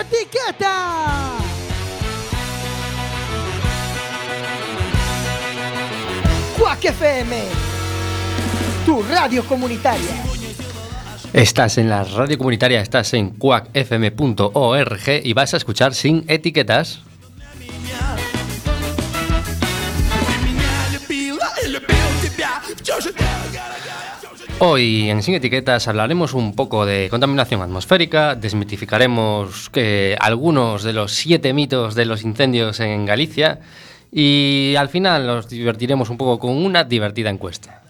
etiqueta. Quack FM, tu radio comunitaria. Estás en la radio comunitaria, estás en quackfm.org y vas a escuchar sin etiquetas. Hoy en Sin Etiquetas hablaremos un poco de contaminación atmosférica, desmitificaremos que algunos de los siete mitos de los incendios en Galicia y al final nos divertiremos un poco con una divertida encuesta.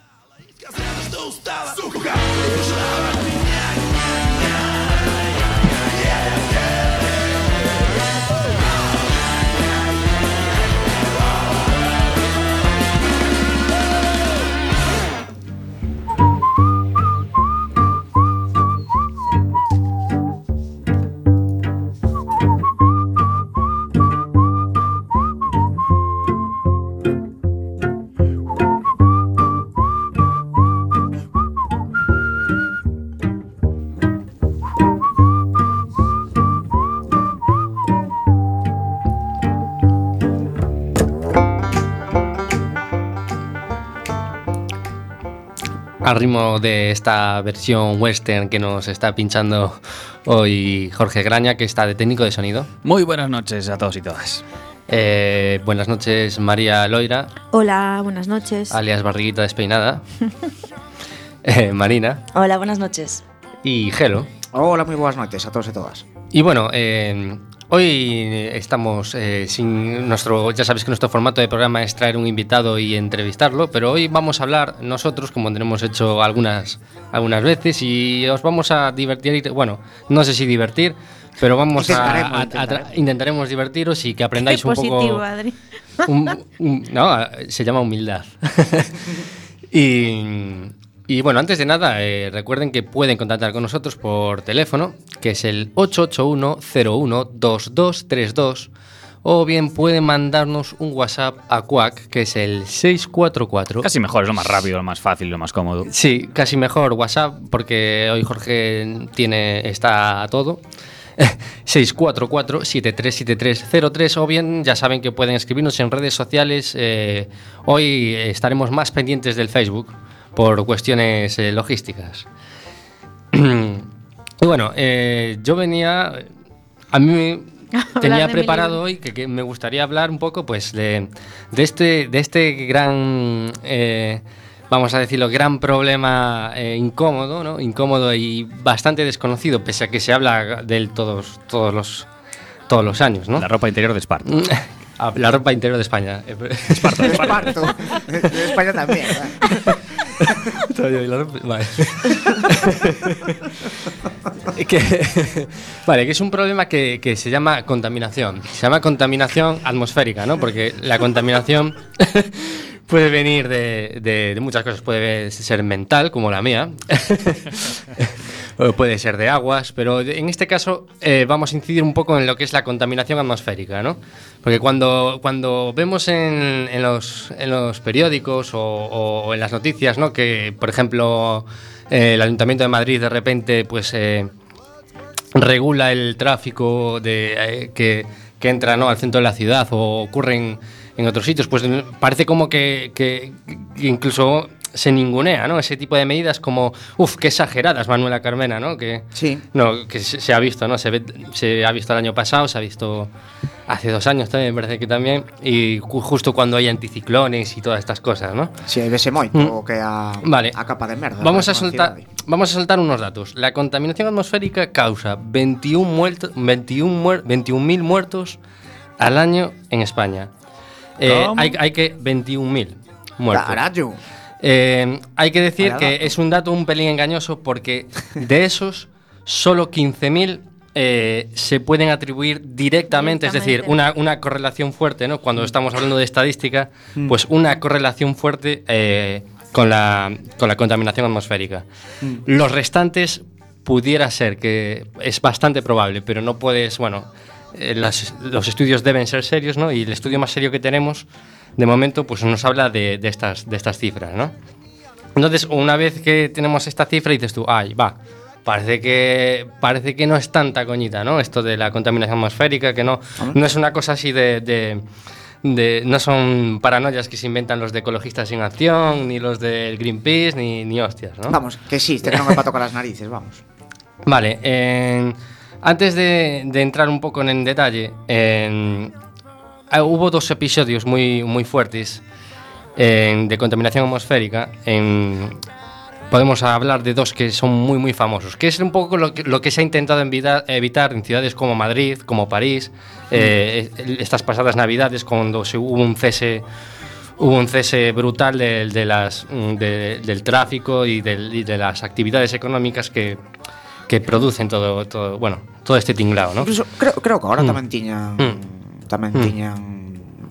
Al ritmo de esta versión western que nos está pinchando hoy Jorge Graña, que está de técnico de sonido. Muy buenas noches a todos y todas. Eh, buenas noches, María Loira. Hola, buenas noches. Alias Barriguita Despeinada. eh, Marina. Hola, buenas noches. Y Gelo. Hola, muy buenas noches a todos y todas. Y bueno, eh, Hoy estamos eh, sin nuestro, ya sabes que nuestro formato de programa es traer un invitado y entrevistarlo, pero hoy vamos a hablar nosotros, como tenemos hecho algunas, algunas veces, y os vamos a divertir, bueno, no sé si divertir, pero vamos a, intentaremos. divertiros y que aprendáis un poco. Adri. no, se llama humildad. y y bueno, antes de nada, eh, recuerden que pueden contactar con nosotros por teléfono, que es el 881-01-2232, o bien pueden mandarnos un WhatsApp a Quack, que es el 644. Casi mejor, es lo más rápido, lo más fácil, lo más cómodo. Sí, casi mejor WhatsApp, porque hoy Jorge tiene, está a todo. 644-737303 o bien ya saben que pueden escribirnos en redes sociales. Eh, hoy estaremos más pendientes del Facebook por cuestiones eh, logísticas. y bueno, eh, yo venía, a mí tenía preparado hoy que, me gustaría hablar un poco pues de, de este, de este gran, eh, vamos a decirlo, gran problema incómodo, ¿no? incómodo y bastante desconocido, pese a que se habla de él todos, todos, los, todos los años. ¿no? La ropa interior de Esparta. Ah, la ropa interior de España. Esparta, Esparta. de España también. vale. que, vale, que es un problema que, que, se llama contaminación. Se llama contaminación atmosférica, ¿no? Porque la contaminación puede venir de, de, muchas cosas. Puede ser mental, como la mía. Puede ser de aguas, pero en este caso eh, vamos a incidir un poco en lo que es la contaminación atmosférica, ¿no? Porque cuando, cuando vemos en, en, los, en los, periódicos o, en las noticias, ¿no? Que, por ejemplo, eh, el Ayuntamiento de Madrid de repente, pues... Eh, regula el tráfico de, que, que, entra ¿no? al centro de la ciudad o ocurren en otros sitios, pues parece como que, que incluso se ningunea, ¿no? Ese tipo de medidas como, uff, qué exageradas, Manuela Carmena, ¿no? Que, sí. No, que se, ha visto, ¿no? Se, ve, se ha visto el año pasado, se ha visto hace dos años también, me parece que también, y justo cuando hay anticiclones y todas estas cosas, ¿no? Sí, hay veces moito mm. que a, vale. a capa de merda. Vamos a, soltar, vamos a soltar unos datos. La contaminación atmosférica causa 21 muertos, 21 21.000 muertos al año en España. Eh, hay, hay que 21.000 muertos. Carajo. Eh, hay que decir que es un dato un pelín engañoso porque de esos, solo 15.000 eh, se pueden atribuir directamente, es decir, una, una, correlación fuerte, ¿no? Cuando estamos hablando de estadística, mm. pues una correlación fuerte eh, con, la, con la contaminación atmosférica. Mm. Los restantes pudiera ser, que es bastante probable, pero no puedes, bueno, los estudios deben ser serios, ¿no? Y el estudio más serio que tenemos de momento pues nos habla de, estas, de estas cifras, ¿no? Entonces, una vez que tenemos esta cifra, dices tú, ay, va, parece que parece que no es tanta coñita, ¿no? Esto de la contaminación atmosférica, que no, no es una cosa así de, de- de- no son paranoias que se inventan los de ecologistas sin acción, ni los del Greenpeace, ni, ni hostias, ¿no? Vamos, que existe, que non é para tocar as narices, vamos. Vale, en- antes de, de entrar un poco en detalle, en- ah, hubo dos episodios muy, muy fuertes en- de contaminación atmosférica. En, podemos hablar de dos que son muy, muy famosos, que es un poco lo que, lo que se ha intentado evitar, evitar en ciudades como Madrid, como París, eh, estas pasadas navidades cuando se hubo un cese hubo un cese brutal del- de, las, mm, de- del tráfico y, del- y de las actividades económicas que, que producen todo, todo, bueno, todo este tinglado, ¿no? Incluso, creo, creo que agora Mm. tamén tiñan Mm. tamén mm. tiñan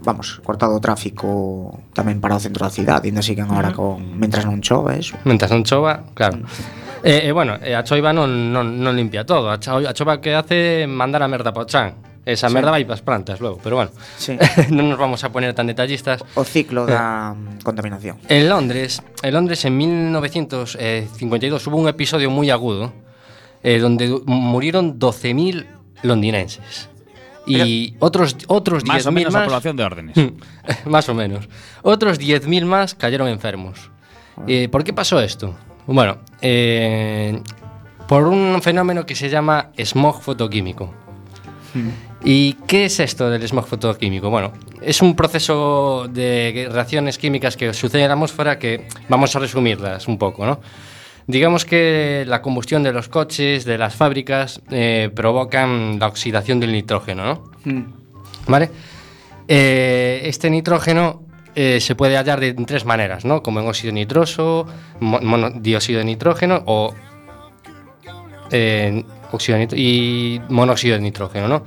vamos, cortado o tráfico tamén para o centro da cidade, ainda siguen agora con mentras non chova, eso. Mentras non chova, claro. Mm. E, eh, eh, bueno, a choiva non, non, non limpia todo A chova que hace mandar a merda para o chan Esa merda vai para as plantas logo, pero bueno. Sí. non nos vamos a poner tan detallistas. O ciclo da eh. contaminación. En Londres, en Londres en 1952 hubo un episodio moi agudo eh, donde murieron 12.000 londinenses. Y otros, otros 10.000 Más o menos más, a población de órdenes. más o menos. Otros 10.000 más cayeron enfermos. Eh, ¿Por qué pasó esto? Bueno, eh, por un fenómeno que se llama smog fotoquímico. ¿Y qué es esto del smog fotoquímico? Bueno, es un proceso de reacciones químicas que sucede en la atmósfera que vamos a resumirlas un poco, ¿no? Digamos que la combustión de los coches, de las fábricas, eh, provocan la oxidación del nitrógeno, ¿no? Mm. ¿Vale? Eh, este nitrógeno eh, se puede hallar de tres maneras, ¿no? Como en óxido nitroso, dióxido de nitrógeno o eh, óxido de nitro- y monóxido de nitrógeno, ¿no?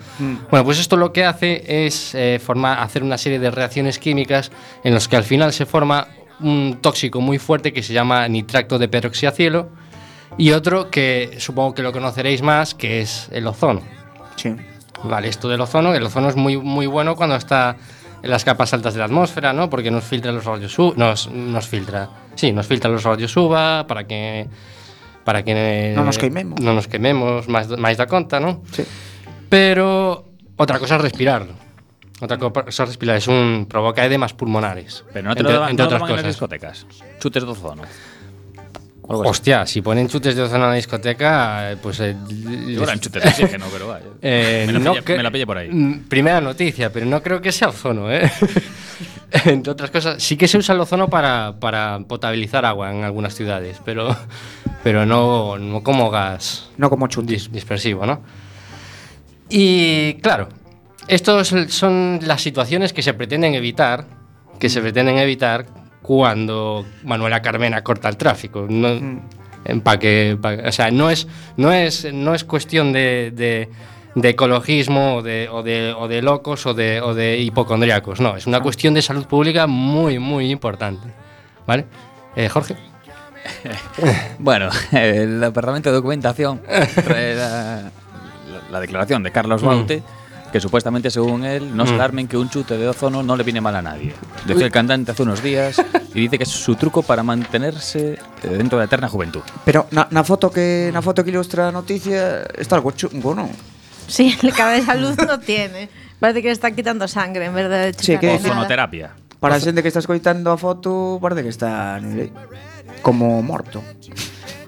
Bueno, pues esto lo que hace es eh, formar, hacer una serie de reacciones químicas en los que al final se forma un tóxico muy fuerte que se llama nitrato de peroxiacielo y otro que supongo que lo conoceréis más, que es el ozono. Sí. Vale, esto del ozono, el ozono es muy, muy bueno cuando está en las capas altas de la atmósfera, ¿no? Porque nos filtra los rayos UVA, nos, nos filtra, sí, nos filtra los rayos UVA para que para que Non nos queimemos. non nos quememos máis, máis da conta, ¿no? Sí. Pero otra cosa es respirarlo. Otra cosa es respirar, es un provoca edemas pulmonares. Pero no te entre, lo daban, entre no lo otras daban en las cosas. discotecas. Chutes de ozono. Hostia, si ponen chutes de ozono en la discoteca, eh, pues eh, Digo, eran chutes de oxígeno, pero vaya. Eh, me, la no pillé, que- me la pillé por ahí. Mm, Primera noticia, pero no creo que sea ozono, ¿eh? Entre otras cosas, sí que se usa el ozono para, para potabilizar agua en algunas ciudades, pero, pero no, no como gas No como chuntis. dis- dispersivo, ¿no? Y claro, estos son las situaciones que se pretenden evitar, que se pretenden evitar cuando Manuela Carmena corta el tráfico. No, en pa' que, pa- o sea, no es, no es, no es cuestión de, de- de ecologismo o de, o, de, o de locos o de, o de hipocondriacos, no, es una cuestión de salud pública muy, muy importante. ¿Vale? Eh, Jorge. Bueno, el Departamento de Documentación trae la, la- la declaración de Carlos Baute, que supuestamente, según él, no se Mm. alarmen que un chute de ozono no le viene mal a nadie. Decía el cantante hace unos días y dice que es su truco para mantenerse eh, dentro de la eterna juventud. Pero na, na foto que na foto que ilustra a noticia está algo chungo, non? Sí, el cabeza luz no tiene. Parece que le está quitando sangre en vez de Sí, que-. Ozonoterapia. Para a xente que está escoitando a foto, parece que está como morto.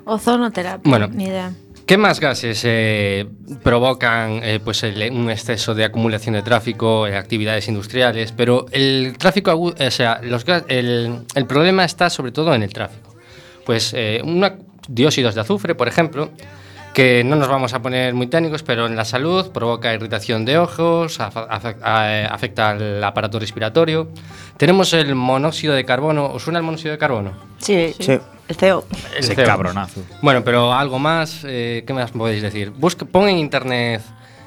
Ozonoterapia. Bueno. Ni idea. ¿Qué más gases eh, provocan eh, pues un exceso de acumulación de tráfico, eh, actividades industriales? Pero el tráfico, agu- o sea, los gas- el, el problema está sobre todo en el tráfico. Pues eh, una, dióxidos de azufre, por ejemplo, que no nos vamos a poner muy técnicos, pero en la salud provoca irritación de ojos, a- afecta al aparato respiratorio. Tenemos el monóxido de carbono. ¿Os suena el monóxido de carbono? Sí, Sí. El CEO. El Ese CO2. cabronazo. Bueno, pero algo más, eh, ¿qué más podéis decir? Busca, pon en internet,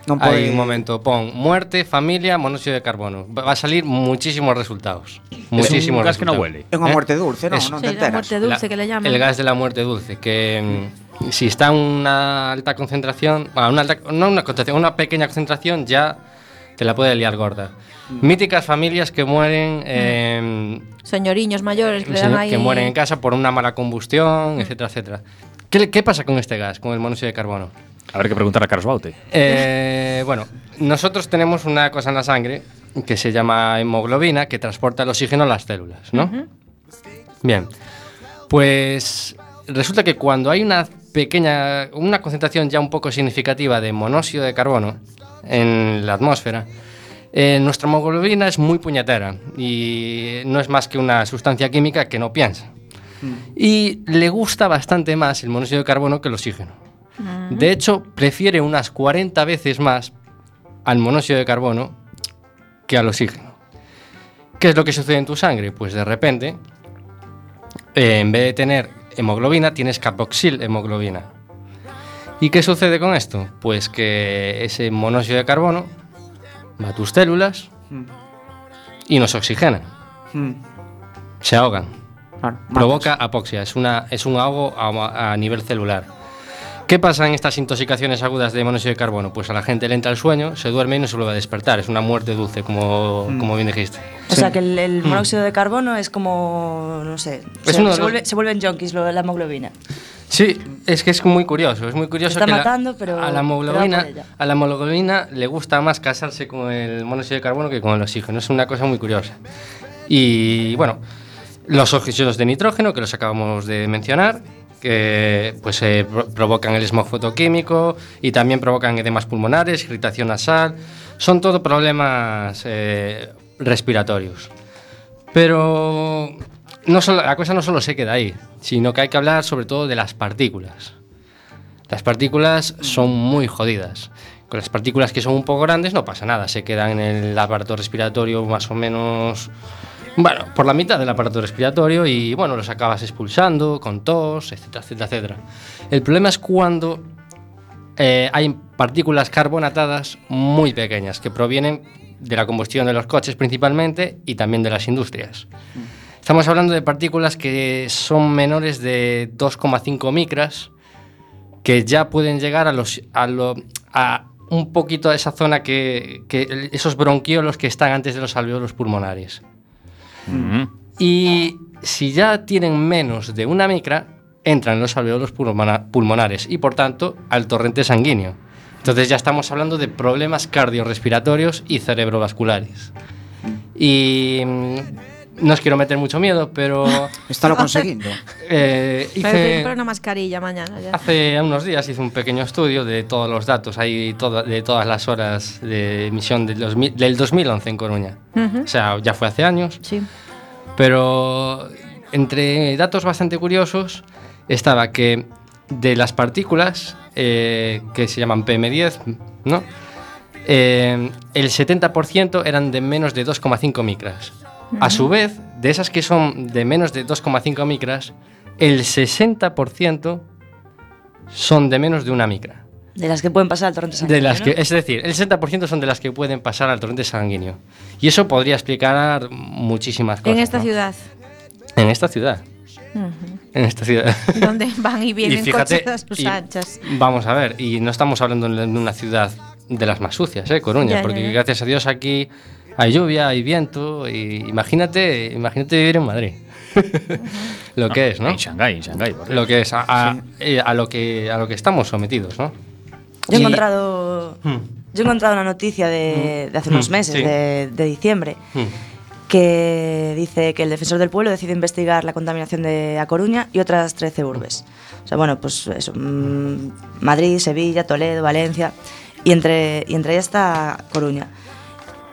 ahí pode- un momento, pon muerte, familia, monóxido de carbono. Va a salir muchísimos resultados. Muchísimos un gas que no resultados. huele. É unha ¿Eh? muerte dulce, non? Es- Sí, te la enteras. muerte dulce La- que le llaman. El gas de la muerte dulce, que mm, si está en una alta concentración, bueno, una alta- no una concentración, una pequeña concentración ya te la puede liar gorda. Míticas familias que mueren eh, Señoriños mayores que ahí. mueren en casa por una mala combustión, etcétera, etcétera. ¿Qué, qué pasa con este gas, con el monóxido de carbono? Habrá que preguntar a Carlos Baute. Eh, bueno, nosotros tenemos una cosa en la sangre que se llama hemoglobina que transporta el oxígeno a las células, ¿no? Bien, pues resulta que cuando hay una pequeña, una concentración ya un poco significativa de monóxido de carbono en la atmósfera, eh, nuestra hemoglobina es muy puñetera y no es más que una sustancia química que no piensa. Y le gusta bastante más el monóxido de carbono que el oxígeno. De hecho, prefiere unas 40 veces más al monóxido de carbono que al oxígeno. ¿Qué es lo que sucede en tu sangre? Pues de repente, eh, en vez de tener hemoglobina, tienes carboxil hemoglobina. ¿Y qué sucede con esto? Pues que ese monóxido de carbono va a tus células y nos oxigena. Mm. Se ahogan. Claro, Provoca apoxia, es, una, es un ahogo a, a nivel celular. ¿Qué pasa en estas intoxicaciones agudas de monóxido de carbono? Pues a la gente le entra el sueño, se duerme y no se vuelve a despertar. Es una muerte dulce, como, como bien dijiste. O sea que el, el monóxido de carbono es como, no sé, se, uno de se los- vuelve- se vuelven junkies lo la hemoglobina. Sí, es que es muy curioso, es muy curioso Está que la- matando, pero- la hemoglobina, a la hemoglobina le gusta más casarse con el monóxido de carbono que con el oxígeno, es una cosa muy curiosa. Y bueno, los óxidos de nitrógeno que los acabamos de mencionar, que pues eh, pro- provocan el smog fotoquímico y también provocan edemas pulmonares, irritación nasal, son todo problemas eh, respiratorios. Pero no solo, la cosa no solo se queda ahí, sino que hay que hablar sobre todo de las partículas. Las partículas son muy jodidas. Con las partículas que son un poco grandes no pasa nada, se quedan en el aparato respiratorio más o menos, bueno, por la mitad del aparato respiratorio y bueno, los acabas expulsando con tos, etcétera, etcétera, etcétera. El problema es cuando eh, hay partículas carbonatadas muy pequeñas que provienen de la combustión de los coches principalmente y también de las industrias. Estamos hablando de partículas que son menores de 2,5 micras, que ya pueden llegar a, los, a, lo- a un poquito a esa zona que, que esos bronquiolos que están antes de los alveolos pulmonares. Y si ya tienen menos de una micra, entran en los alveolos pulmona- pulmonares y por tanto al torrente sanguíneo. Entonces ya estamos hablando de problemas cardiorrespiratorios y cerebrovasculares. Y mm, no os quiero meter mucho miedo, pero Está lo conseguindo. eh, hice, comprar una mascarilla mañana ya. hace unos días hice un pequeño estudio de todos los datos, hay todo- de todas las horas de emisión del, 2000 del 2011 en Coruña. O sea, ya fue hace años. Sí. Pero entre datos bastante curiosos estaba que de las partículas eh, que se llaman PM10, ¿no? Eh, el 70% eran de menos de 2,5 micras. A su vez, de esas que son de menos de 2,5 micras, el 60% son de menos de una micra. De las que pueden pasar al torrente sanguíneo. De las ¿no? que, es decir, el 60% son de las que pueden pasar al torrente sanguíneo. Y eso podría explicar muchísimas cosas. En esta ¿no? ciudad. En esta ciudad. En esta ciudad. Donde van y vienen fíjate, coches a sus y anchas. Vamos a ver, y no estamos hablando de una ciudad de las más sucias, ¿eh? Coruña, Ya, ya, porque ya. gracias a Dios aquí hay lluvia, hay viento, y imagínate, imagínate vivir en Madrid. lo que es, ¿no? En Shanghái, en Shanghái. Lo que es, a, a- eh, a lo que, a lo que estamos sometidos, ¿no? Yo he Y- encontrado, Hmm. yo he encontrado una noticia de, de hace unos Mm, meses, sí. de, de diciembre, Hmm. que dice que el defensor del pueblo decide investigar la contaminación de A Coruña y otras 13 urbes. O sea, bueno, pues eso, mm, Madrid, Sevilla, Toledo, Valencia, y entre, y entre ellas está Coruña.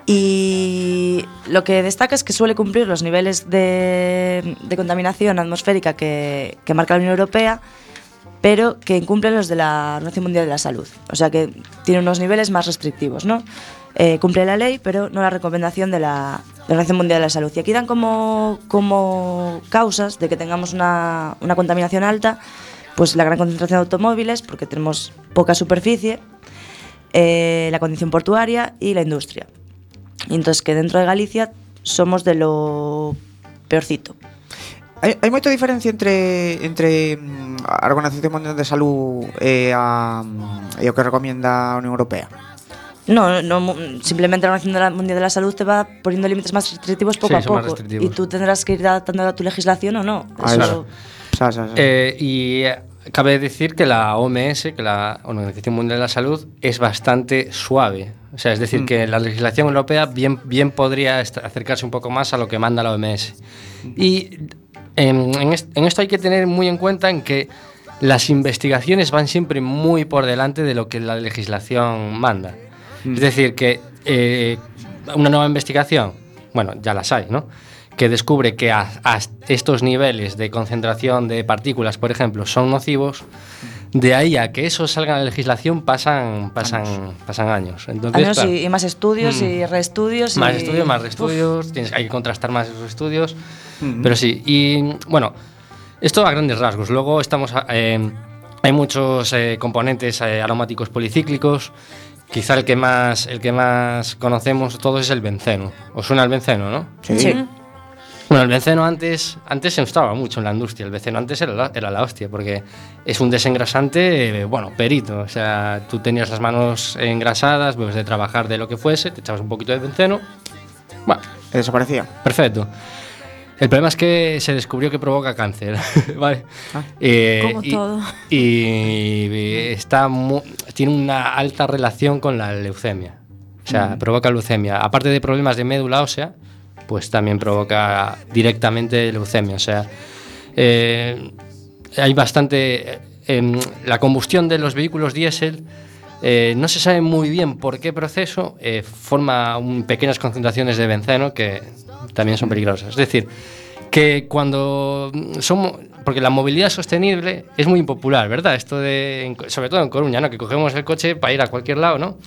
Y lo que destaca es que suele cumplir los niveles de, contaminación atmosférica que, marca la Unión Europea, pero que incumple los de la Organización Mundial de la Salud. O sea que tiene unos niveles más restrictivos, ¿no? Eh, cumple la ley, pero no la recomendación de la, Organización Mundial de la Salud. Y aquí dan como, causas de que tengamos una, una contaminación alta, pues la gran concentración de automóviles, porque tenemos poca superficie, eh, la condición portuaria y la industria. Entón, que dentro de Galicia somos de lo peorcito. Hai, hai moita diferencia entre entre mm, a Organización Mundial de Salud e, a, mm, e o que recomienda a Unión Europea? No, no, simplemente a Organización Mundial de la Salud te va poniendo límites más restrictivos poco sí, a poco y tú tendrás que ir adaptando a tu legislación o no. Ah, Eso... sa. Eh, y eh, cabe decir que la OMS, que la Organización Mundial de la Salud, es bastante suave O sea, es decir, que la legislación europea bien, bien podría acercarse un poco más a lo que manda la OMS. Y en, en est- en esto hay que tener muy en cuenta en que las investigaciones van siempre muy por delante de lo que la legislación manda. Es decir, que eh, una nueva investigación, bueno, ya las hay, ¿no? Que descubre que a, a estos niveles de concentración de partículas, por ejemplo, son nocivos, de ahí a que eso salga en la legislación pasan, pasan, pasan años. Entonces, Años claro, y, y más estudios Mm. y reestudios. más y- estudios, más Uf. estudios, tienes, hay que contrastar más esos estudios. Pero sí, y bueno, esto a grandes rasgos. Luego estamos, a- eh, hay muchos eh, componentes eh, aromáticos policíclicos. Quizá el que más el que más conocemos todos es el benceno. ¿Os suena el benceno, no? Sí. Sí. Bueno, el benceno antes, antes se usaba mucho en la industria. El benceno antes era la, era la hostia, porque es un desengrasante, eh, bueno, perito. O sea, tú tenías las manos engrasadas, pues de trabajar de lo que fuese, te echabas un poquito de benceno. Bueno, Desaparecía. perfecto. El problema es que se descubrió que provoca cáncer, ¿vale? Ah. Eh, Como y, todo. Y está mu- tiene una alta relación con la leucemia. O sea, provoca leucemia. Aparte de problemas de médula ósea, pues también provoca directamente leucemia. O sea, eh, hay bastante... em, la combustión de los vehículos diésel eh, no se sabe muy bien por qué proceso eh, forma un- pequeñas concentraciones de benceno que también son peligrosas. Es decir, que cuando somos... Porque la movilidad sostenible es muy impopular, ¿verdad? Esto de... Sobre todo en Coruña, ¿no? Que cogemos el coche para ir a cualquier lado, ¿no?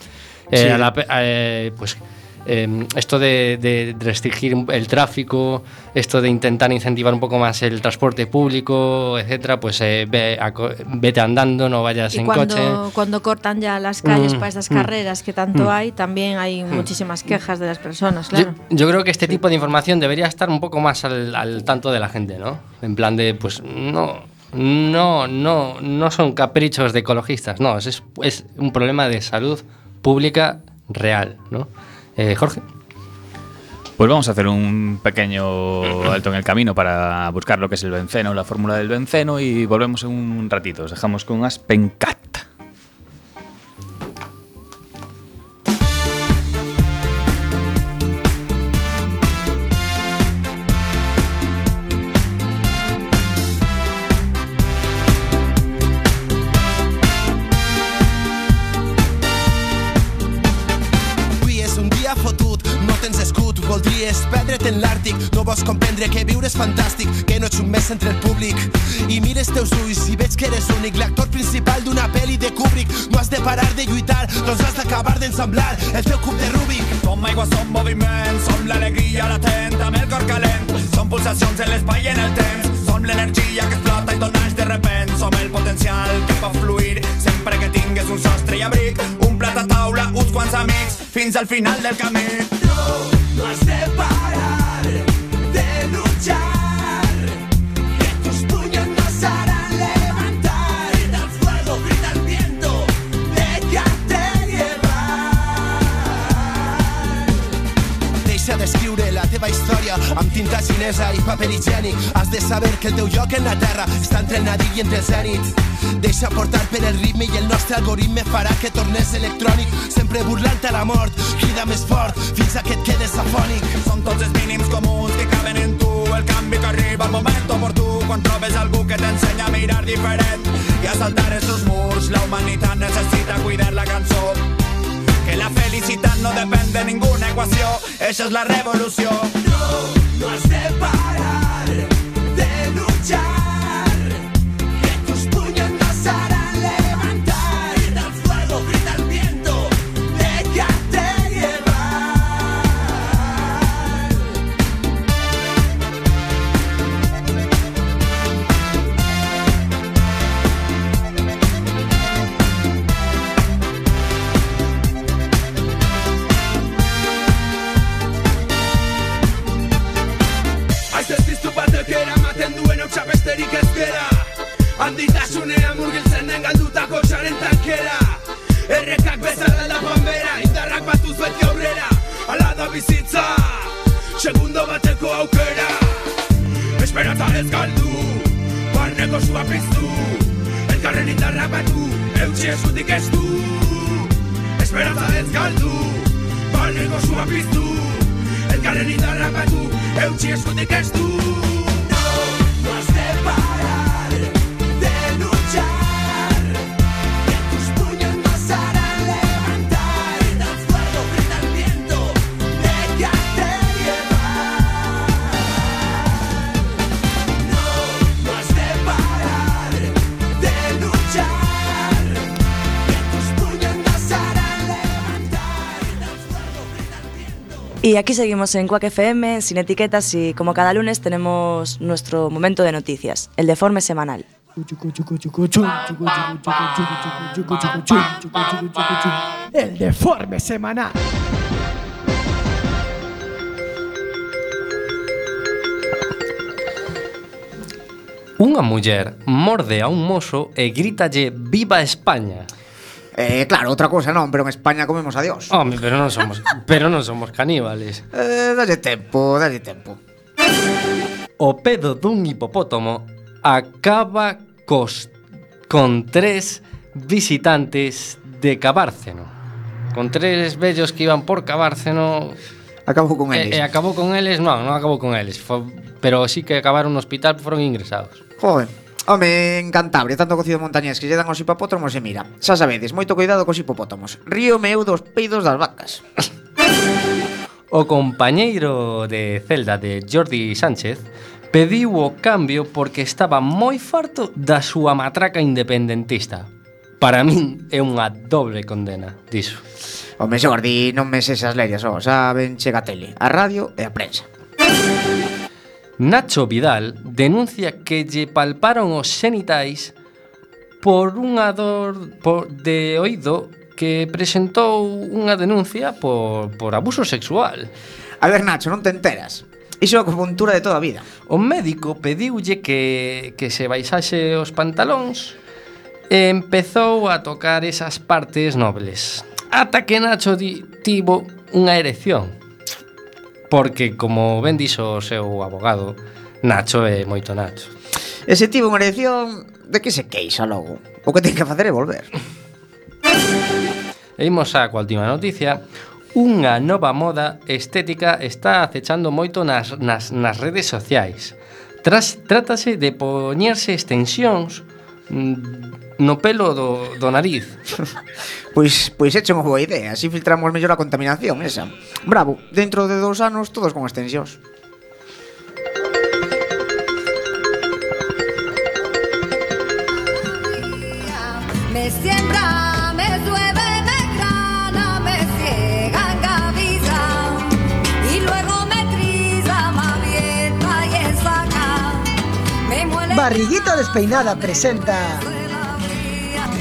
Eh, Sí. a la pe- eh, pues eh, esto de, de restringir el tráfico, esto de intentar incentivar un poco más el transporte público, etcétera, pues eh, ve a vete andando, no vayas Y en cuando, coche. cuando cortan ya las calles Mm, para estas mm, carreras que tanto mm. hay, también hay muchísimas quejas de las personas, Yo, claro. yo creo que este tipo de información debería estar un poco más al, al tanto de la gente, ¿no? En plan de, pues no, no, no, no son caprichos de ecologistas, no, es, es un problema de salud pública real, ¿no? Eh, Jorge. Pues vamos a hacer un pequeño alto en el camino para buscar lo que es el benceno, la fórmula del benceno y volvemos en un ratito. Os dejamos con Aspencat. Perdre't en l'Àrtic, no vols comprendre que viure és fantàstic, que no ets un mes entre el públic. I mires teus ulls i veig que eres únic, l'actor principal d'una pel·li de Kubrick. No has de parar de lluitar, doncs has d'acabar d'ensamblar el teu cub de Rubik. Som aigua, som moviment, som l'alegria latent amb el cor calent. Som pulsacions en l'espai i en el temps, som l'energia que explota i tot naix de repent. Som el potencial que pot fluir sempre que tingues un sostre i abric, un plat a taula, uns quants amics, fins al final del camí. No, no has de parar de luchar, teva història amb tinta xinesa i paper higiènic. Has de saber que el teu lloc en la terra està entre el nadir i entre el zènit. Deixa portar per el ritme i el nostre algoritme farà que tornes electrònic. Sempre burlant a la mort, crida més fort fins a que et quedes afònic. Són tots els mínims comuns que caben en tu El canvi que arriba al moment oportú Quan trobes algú que t'ensenya a mirar diferent I a saltar estos murs La humanitat necessita cuidar la cançó Que la felicitat no depèn de ninguna equació Això és la revolució No, no has de parar de luchar gera Handitasunean murgiltzen den galdutako txaren tankera. Errekak bezala da bera Indarrak batuz beti aurrera. Ala da bizitza Segundo bateko aukera. Esperantza ez galdu Barneko sua piztu. Elkarren indarra batu, eutxi eskutik ez du. Esperanza ez galdu, barneko sua piztu. Elkarren indarra batu, eutxi eskutik ez du Y aquí seguimos en Quack FM, sin etiquetas, y como cada lunes tenemos nuestro momento de noticias, el deforme semanal. El deforme semanal. Unha muller morde a un mozo e grítalle Viva España. Eh, claro, outra cousa non, pero en España comemos a Dios. Home, pero non somos, pero non somos caníbales. Eh, dalle tempo, dalle tempo. O pedo dun hipopótamo acaba cos, con tres visitantes de Cabárceno. Con tres vellos que iban por Cabárceno acabou con eh, eles. E, e acabou con eles, non, non acabou con eles, Fo, pero sí que acabaron no hospital, foron ingresados. Joder. Home, en Cantabria, tanto cocido montañés que lle dan os hipopótamos e mira, xa sabedes, moito cuidado cos hipopótamos. Río meu dos peidos das vacas. O compañeiro de celda de Jordi Sánchez pediu o cambio porque estaba moi farto da súa matraca independentista. Para min é unha doble condena diso. Home, Jordi, non me sesas lerias, oh, o saben, chega a tele, a radio e a prensa. Nacho Vidal denuncia que lle palparon os xenitais por unha dor por, de oído que presentou unha denuncia por, por abuso sexual. A ver, Nacho, non te enteras. Iso é a acupuntura de toda a vida. O médico pediulle que, que se baixase os pantalóns e empezou a tocar esas partes nobles. Ata que Nacho di, tivo unha erección porque, como ben dixo o seu abogado, Nacho é moito Nacho. E se tivo unha elección, de que se queixa logo? O que ten que facer é volver. E imos á última noticia. Unha nova moda estética está acechando moito nas, nas, nas redes sociais. Tras, trátase de poñerse extensións mm, no pelo do, do nariz. Pois, pois eche unha boa idea, así filtramos mellor a contaminación esa. Bravo, dentro de dous anos todos con extensións. Me siembra, me llueve, me grana, me ciega en camisa y luego me trilla, me abierta y ensaca. Me muele Barriguita despeinada presenta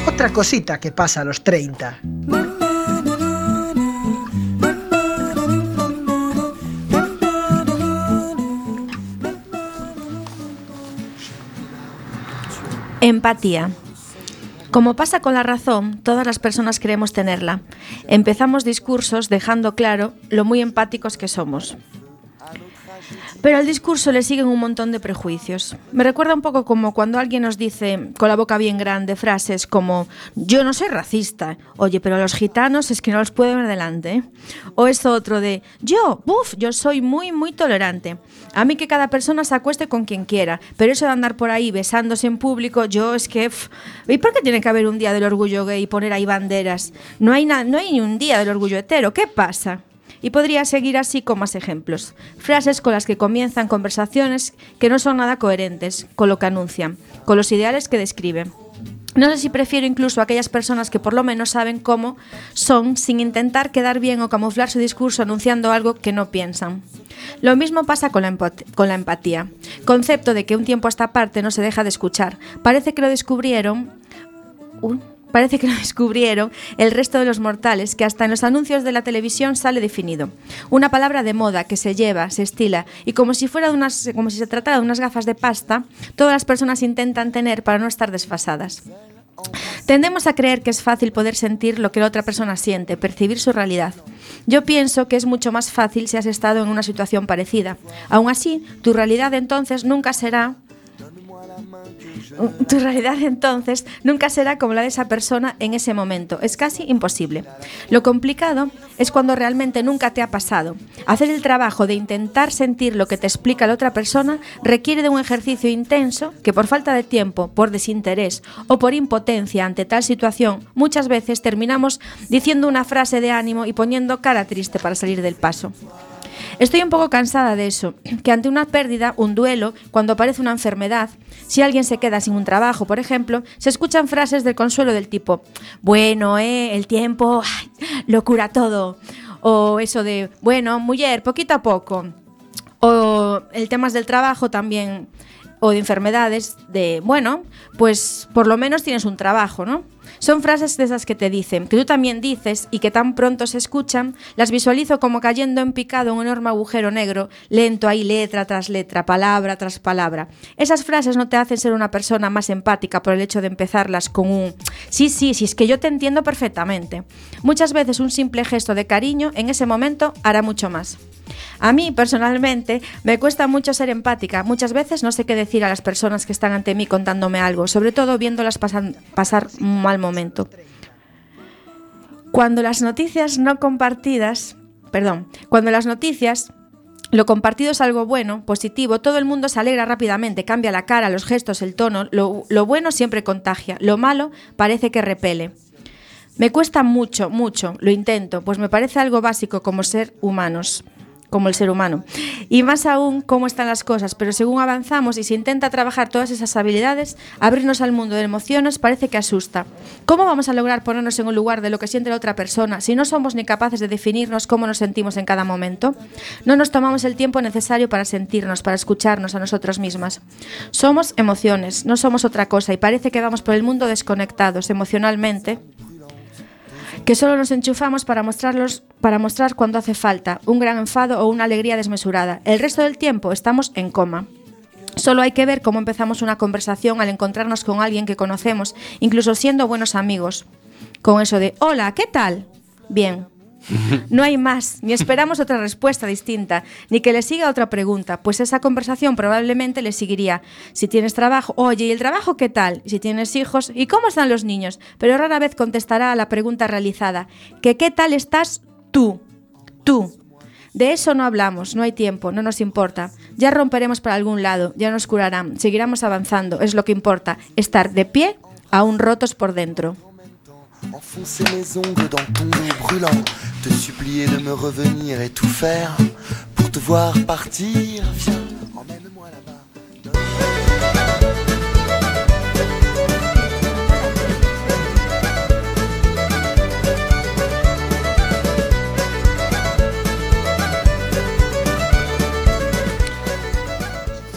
otra cosita que pasa a los 30. Empatía. Como pasa con la razón, todas las personas queremos tenerla. Empezamos discursos dejando claro lo muy empáticos que somos. Pero al discurso le siguen un montón de prejuicios. Me recuerda un poco como cuando alguien nos dice, con la boca bien grande, frases como, yo no soy racista, oye, pero los gitanos es que no los puedo ver delante. ¿eh?". O esto otro de, yo, buf, yo soy muy, muy tolerante. A mí que cada persona se acueste con quien quiera, pero eso de andar por ahí besándose en público, yo es que... pf, ¿Y por qué tiene que haber un día del orgullo gay y poner ahí banderas? No hay, no hay ni un día del orgullo hetero, ¿qué pasa? Y podría seguir así con más ejemplos. Frases con las que comienzan conversaciones que no son nada coherentes con lo que anuncian, con los ideales que describen. No sé si prefiero incluso a aquellas personas que por lo menos saben cómo son sin intentar quedar bien o camuflar su discurso anunciando algo que no piensan. Lo mismo pasa con la, empatía, concepto de que un tiempo a esta parte no se deja de escuchar. Parece que lo descubrieron Uy, parece que lo descubrieron el resto de los mortales, que hasta en los anuncios de la televisión sale definido. Una palabra de moda que se lleva, se estila, y como si, fuera de unas, como si se tratara de unas gafas de pasta, todas las personas intentan tener para no estar desfasadas. Tendemos a creer que es fácil poder sentir lo que la otra persona siente, percibir su realidad. Yo pienso que es mucho más fácil si has estado en una situación parecida. Aún así, tu realidad entonces nunca será Tu realidad entonces nunca será como la de esa persona en ese momento. Es casi imposible. Lo complicado es cuando realmente nunca te ha pasado. Hacer el trabajo de intentar sentir lo que te explica la otra persona requiere de un ejercicio intenso que por falta de tiempo, por desinterés o por impotencia ante tal situación, muchas veces terminamos diciendo una frase de ánimo y poniendo cara triste para salir del paso. Estoy un poco cansada de eso, que ante una pérdida, un duelo, cuando aparece una enfermedad, si alguien se queda sin un trabajo, por ejemplo, se escuchan frases de consuelo del tipo, bueno, eh, el tiempo ay, lo cura todo, o eso de, bueno, mujer, poquito a poco, o el temas del trabajo también, o de enfermedades, de, bueno, pues por lo menos tienes un trabajo, ¿no? Son frases de esas que te dicen, que tú también dices y que tan pronto se escuchan, las visualizo como cayendo en picado en un enorme agujero negro, lento ahí letra tras letra, palabra tras palabra. Esas frases no te hacen ser una persona más empática por el hecho de empezarlas con un sí, sí, sí, es que yo te entiendo perfectamente. Muchas veces un simple gesto de cariño en ese momento hará mucho más. A mí, personalmente, me cuesta mucho ser empática. Muchas veces no sé qué decir a las personas que están ante mí contándome algo, sobre todo viéndolas pasan- pasar un momento. Cuando las noticias no compartidas, perdón, cuando las noticias lo compartido es algo bueno, positivo, todo el mundo se alegra rápidamente, cambia la cara, los gestos, el tono, lo, lo bueno siempre contagia, lo malo parece que repele. Me cuesta mucho, mucho, lo intento, pues me parece algo básico como ser humanos, como el ser humano. Y más aún cómo están las cosas, pero según avanzamos y se intenta trabajar todas esas habilidades, abrirnos al mundo de emociones parece que asusta. ¿Cómo vamos a lograr ponernos en un lugar de lo que siente la otra persona si no somos ni capaces de definirnos cómo nos sentimos en cada momento? No nos tomamos el tiempo necesario para sentirnos, para escucharnos a nosotros mismas. Somos emociones, no somos otra cosa y parece que vamos por el mundo desconectados emocionalmente que solo nos enchufamos para mostrarlos para mostrar cuando hace falta, un gran enfado o una alegría desmesurada. El resto del tiempo estamos en coma. Solo hay que ver cómo empezamos una conversación al encontrarnos con alguien que conocemos, incluso siendo buenos amigos. Con eso de, hola, ¿qué tal? Bien. No hay más, ni esperamos otra respuesta distinta, ni que le siga otra pregunta, pues esa conversación probablemente le seguiría. Si tienes trabajo, oye, ¿y el trabajo qué tal? Si tienes hijos, ¿y cómo están los niños? Pero rara vez contestará a la pregunta realizada, que ¿qué tal estás tú? Tú. De eso no hablamos, no hay tiempo, no nos importa. Ya romperemos para algún lado, ya nos curarán, seguiremos avanzando, es lo que importa, estar de pie, aún rotos por dentro. Enfoncer mes ongles dans ton dos brûlant, te supplier de me revenir et tout faire pour te voir partir. Viens, emmène-moi là-bas.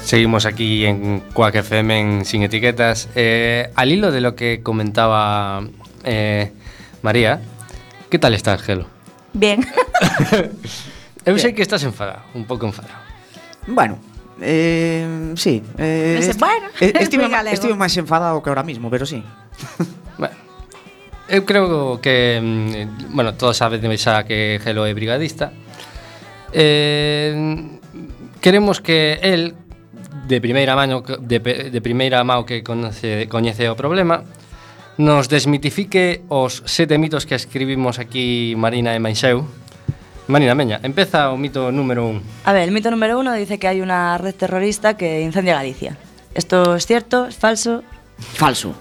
Seguimos aquí en Quack FM en Sin Etiquetas. Eh, al hilo de lo que comentaba Eh, María, ¿qué tal estás, Gelo? Bien. Eu sei que estás enfadado, un pouco enfadado. Bueno, eh, sí. Eh, Ese, est bueno, eh, estive, ma, estive máis enfadado que ahora mismo, pero sí. bueno, eu creo que, mm, bueno, todos saben de xa que Gelo é brigadista. Eh, queremos que el de primeira mano de, de primeira mão que conoce, coñece o problema, nos desmitifique os sete mitos que escribimos aquí Marina e Manxeu. Marina Meña, empeza o mito número un. A ver, el mito número uno dice que hay una red terrorista que incendia Galicia. ¿Esto es cierto? ¿Es falso? Falso.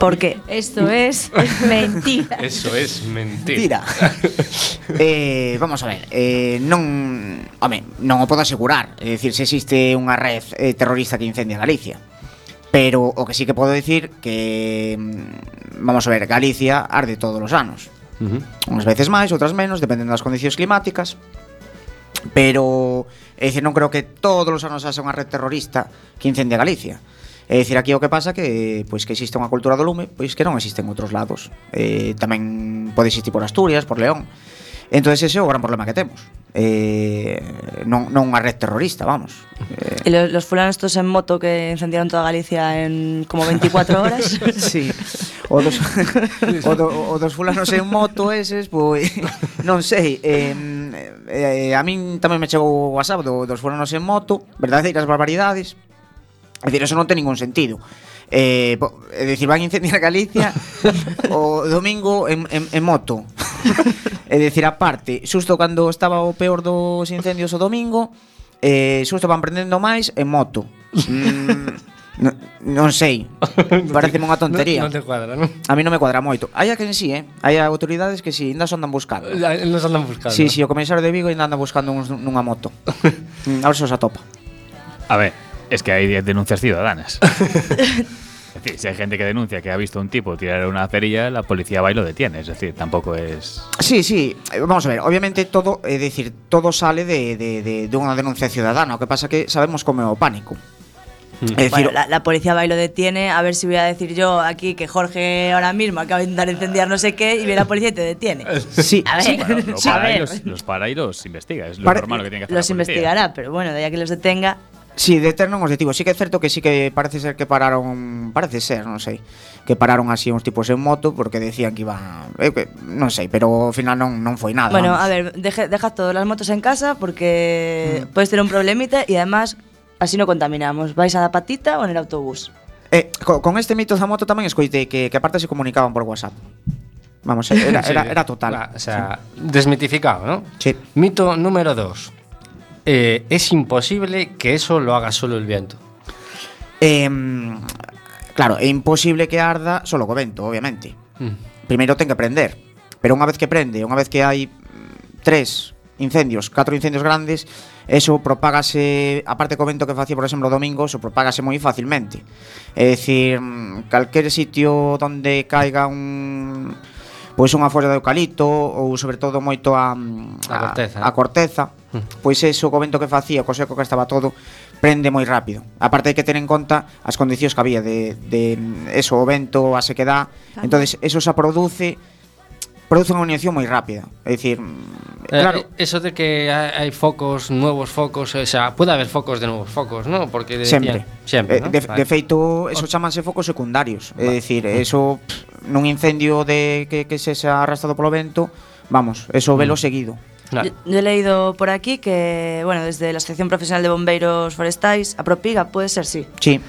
¿Por qué? Esto es mentira. Eso es mentira. mentira. eh, vamos a ver, eh, non, home, non o podo asegurar, é dicir, se existe unha red eh, terrorista que incendia Galicia. Pero o que sí que podo dicir que mm, vamos a ver, Galicia arde todos os anos. Uh -huh. Unhas veces máis, outras menos, dependendo das condicións climáticas. Pero é dicir, non creo que todos os anos haxa unha red terrorista que incende Galicia. É dicir, aquí o que pasa que pois que existe unha cultura do lume, pois que non existe en outros lados. Eh, tamén pode existir por Asturias, por León. Entón ese é o gran problema que temos eh, non, non unha red terrorista, vamos. Eh. E los, los fulanos estos en moto que incendiaron toda Galicia en como 24 horas. sí. O dos, o, do, o dos fulanos en moto eses, pois, non sei, eh, eh, a min tamén me chegou o WhatsApp do, dos fulanos en moto, verdadeiras barbaridades, é dicir, eso non ten ningún sentido. Eh, po, é dicir, van incendiar Galicia o domingo en, en, en moto. é dicir, aparte, xusto cando estaba o peor dos incendios o domingo, eh, xusto van prendendo máis en moto. Mm, No, non sei. parece unha tontería. Non, non te cuadra, non? A mí non me cuadra moito. Hai a que en sí, eh? Hai autoridades que si sí, ainda son andan buscando. Ainda andan buscando. Sí, sí, o comisario de Vigo ainda anda buscando uns, nunha moto. Mm, a ver se os atopa. A ver, es que hay denuncias ciudadanas. es decir, si hay gente que denuncia que ha visto a un tipo tirar una cerilla, la policía va y lo detiene. Es decir, tampoco es. Sí, sí, eh, vamos a ver, obviamente todo, é dicir, todo sale de, de, de, de unha denuncia ciudadana, o que pasa que sabemos como é o pánico. É dicir, Bueno, la, la policía va y lo detiene, a ver si voy a decir yo aquí que Jorge ahora mismo acaba de intentar incendiar no sé qué y viene la policía y te detiene. sí, A ver, Bueno, lo a para y ver, los, los para y los investiga. Es lo normal lo que tiene que hacer. los la investigará, pero bueno, de ahí a que los detenga. Si, sí, deter non os detivo. Sí que é certo que sí que parece ser que pararon, parece ser, non sei, que pararon así uns tipos en moto porque decían que iban, eh, que, non sei, pero ao final non non foi nada. Bueno, vamos. a ver, deje, deja todas as motos en casa porque mm. podes ter un problemita e además así non contaminamos. Vais a da patita ou en el autobús. Eh, con, con este mito da moto tamén escoitei que, que aparte se comunicaban por WhatsApp. Vamos, era, era, era total. O sea, desmitificado, ¿no? Sí. Mito número 2 eh, es imposible que eso lo haga solo el viento. Eh, claro, é imposible que arda solo co vento, obviamente. Mm. Primeiro ten que prender, pero unha vez que prende, unha vez que hai mm, tres incendios, catro incendios grandes, eso propágase, aparte co vento que facía, por exemplo, domingo, eso propágase moi facilmente. É dicir, mm, calquer sitio onde caiga un pois pues unha folla de eucalipto ou sobre todo moito a a, a corteza. A corteza pois eso, co vento que facía, co seco que estaba todo, prende moi rápido. A parte hai que ter en conta as condicións que había de, de eso, o vento, a sequedad. Claro. entonces eso xa produce produce unha unión moi rápida. É dicir, mm, eh, claro, eh, eso de que hai focos, nuevos focos, o sea, pode haber focos de novos focos, ¿no? Porque de, sempre, ya, sempre, eh, ¿no? de, vale. de feito, eso chamanse focos secundarios, vale. é dicir, eso pff, nun incendio de que que se, se ha arrastrado polo vento, vamos, eso velo mm. seguido. Claro. Yo, yo he leído por aquí que, bueno, desde la Asociación Profesional de Bombeiros Forestais, a Propiga, puede ser, sí. Sí.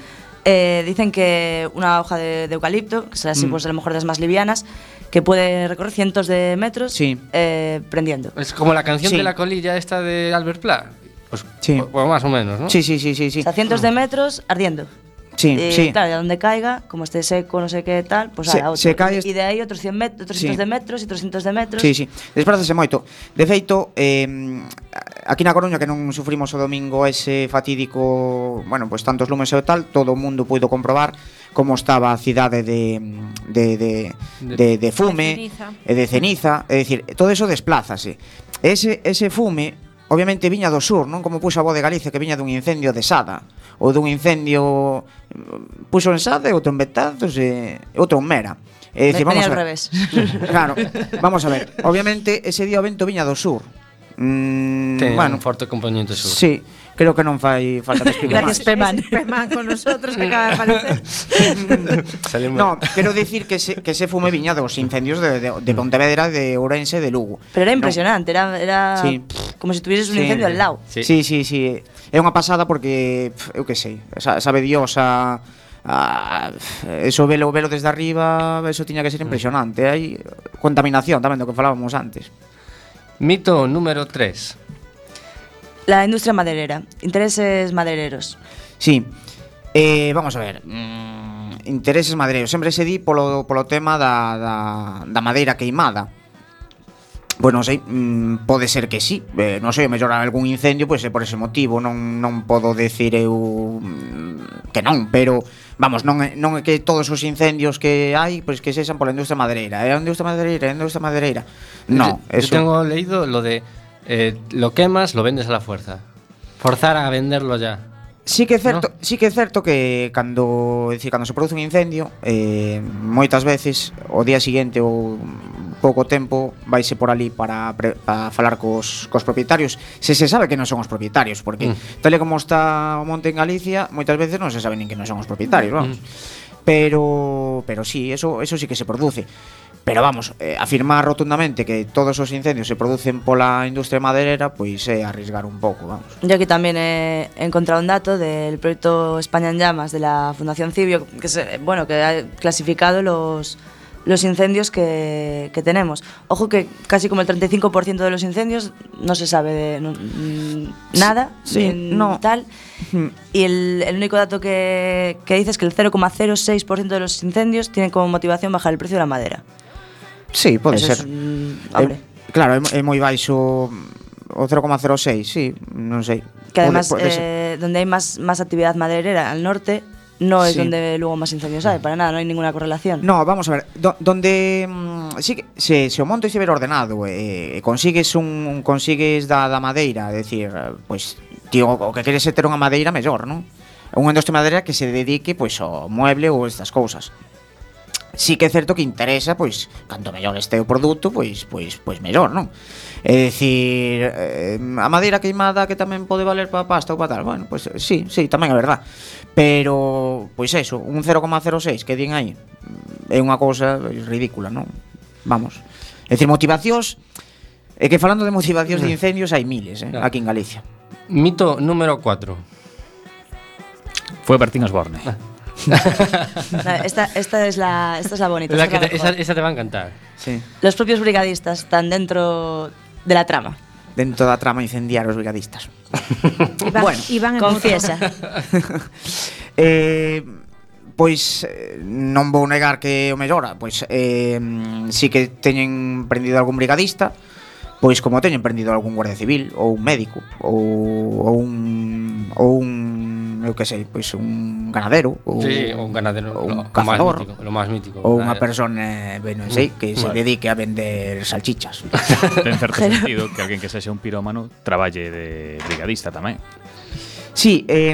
Eh, dicen que una hoja de, de eucalipto, que será así, Mm. pues a lo mejor de las más livianas, que puede recorrer cientos de metros Sí. eh, prendiendo. Es como la canción Sí. de la colilla esta de Albert Pla. Pues, Sí. pues más o menos, ¿no? Sí, sí, sí, sí, sí. O sea, cientos de metros ardiendo. Sí, eh, sí. Claro, e onde caiga, como este seco, no sei que tal, pois pues, se. Se cae... E de aí outros 100 metros, outros sí. de metros e 300 de metros. Sí, sí. Desplázase moito. De feito, eh, aquí na Coruña que non sufrimos o domingo ese fatídico, bueno, pois pues, tantos lumes e tal, todo o mundo puido comprobar como estaba a cidade de de de de, de fume e de ceniza, é dicir, todo eso desplázase. Ese ese fume obviamente viña do sur, non como puxo a voz de Galicia que viña dun incendio de Sada ou dun incendio mm, puxo en Sada e outro en Betanzos e outro en Mera. E dicir, vamos a ver. revés. Claro, vamos a ver. Obviamente ese día o vento viña do sur. Mm, Ten bueno, un forte componente sur. Sí creo que non fai falta que explique Gracias, Peman. Peman con nosotros que acaba de aparecer. no, quero dicir que se, que se fume viñado os incendios de, de, de mm. Pontevedra, de Ourense, de Lugo. Pero era impresionante, no. era, era sí. como se si tuvieses sí. un incendio al lado. Sí, sí, sí. sí. É unha pasada porque, eu que sei, sabe Dios a... Ah, eso velo velo desde arriba, eso tiña que ser mm. impresionante. Hai contaminación tamén do que falábamos antes. Mito número 3. La industria maderera, intereses madereros. Sí, eh, vamos a ver, mm, intereses madeireiros. Sempre se di polo, polo tema da, da, da madeira queimada. Pois non sei, mm, pode ser que sí eh, Non sei, o mellor algún incendio Pois é por ese motivo Non, non podo decir eu mm, Que non, pero Vamos, non é, non é que todos os incendios que hai Pois que sexan pola industria madereira É a industria madereira, é a industria madereira Non, eso... Eu tengo leído lo de eh, lo quemas, lo vendes a la fuerza. Forzar a venderlo ya. Sí que é certo, no? sí que é certo que cando, decir, cando se produce un incendio, eh, moitas veces o día seguinte ou pouco tempo vaise por ali para, pre, para falar cos, cos propietarios se se sabe que non son os propietarios porque mm. tal como está o monte en Galicia moitas veces non se sabe nin que non son os propietarios vamos. Mm. pero pero sí, eso, eso sí que se produce Pero vamos, eh, afirmar rotundamente que todos os incendios se producen pola industria maderera, pois é arriesgar un pouco, vamos. Yo aquí también he encontrado un dato del proyecto España en Llamas de la Fundación Cibio, que, se, bueno, que ha clasificado los, los incendios que, que tenemos. Ojo que casi como el 35% de los incendios no se sabe de no- nada, sí, ni no. tal. Y el, el único dato que, que dice es que el 0,06% de los incendios tienen como motivación bajar el precio de la madera. Sí, pode Eso ser. Es, hombre. Eh, claro, é, é moi baixo o 0,06, sí, non sei. Que además, pode, pode eh, donde hai máis máis actividade maderera al norte, no es sí. donde luego más incendios hay, para nada, no hay ninguna correlación. No, vamos a ver, do, donde si sí que se, se o monte estiver ver ordenado e eh, consigues un consigues da, da madeira, decir, pois pues, tío, o que queres é ter unha madeira mellor, non? Unha industria madeira que se dedique pois pues, ao mueble ou estas cousas sí que é certo que interesa, pois, canto mellor este o produto, pois, pois, pois mellor, non? É dicir, eh, a madeira queimada que tamén pode valer para pasta ou para tal, bueno, pois sí, sí, tamén é verdad. Pero, pois eso, un 0,06 que din aí, é unha cousa ridícula, non? Vamos. É dicir, motivacións, é que falando de motivacións de incendios hai miles, eh, claro. aquí en Galicia. Mito número 4. Foi Bertín Osborne. Ah. esta, esta, es la, esta es la bonita. La esta, que te, esa, esa, te va a encantar. Sí. Los propios brigadistas están dentro de la trama. Dentro de la trama incendiar los brigadistas. Iván, bueno, Iván confiesa. eh, pois eh, non vou negar que o mellora, ah, pois eh, si que teñen prendido algún brigadista, pois como teñen prendido algún guardia civil ou un médico ou, ou un ou un eu que sei, pois un ganadero ou sí, un ganadero, ou un lo, cazador, lo máis mítico, lo mítico ou unha persona, eh, ben non sei, mm, que se vale. dedique a vender salchichas. Ten certo sentido que alguén que sexa un pirómano traballe de brigadista tamén. Sí, eh,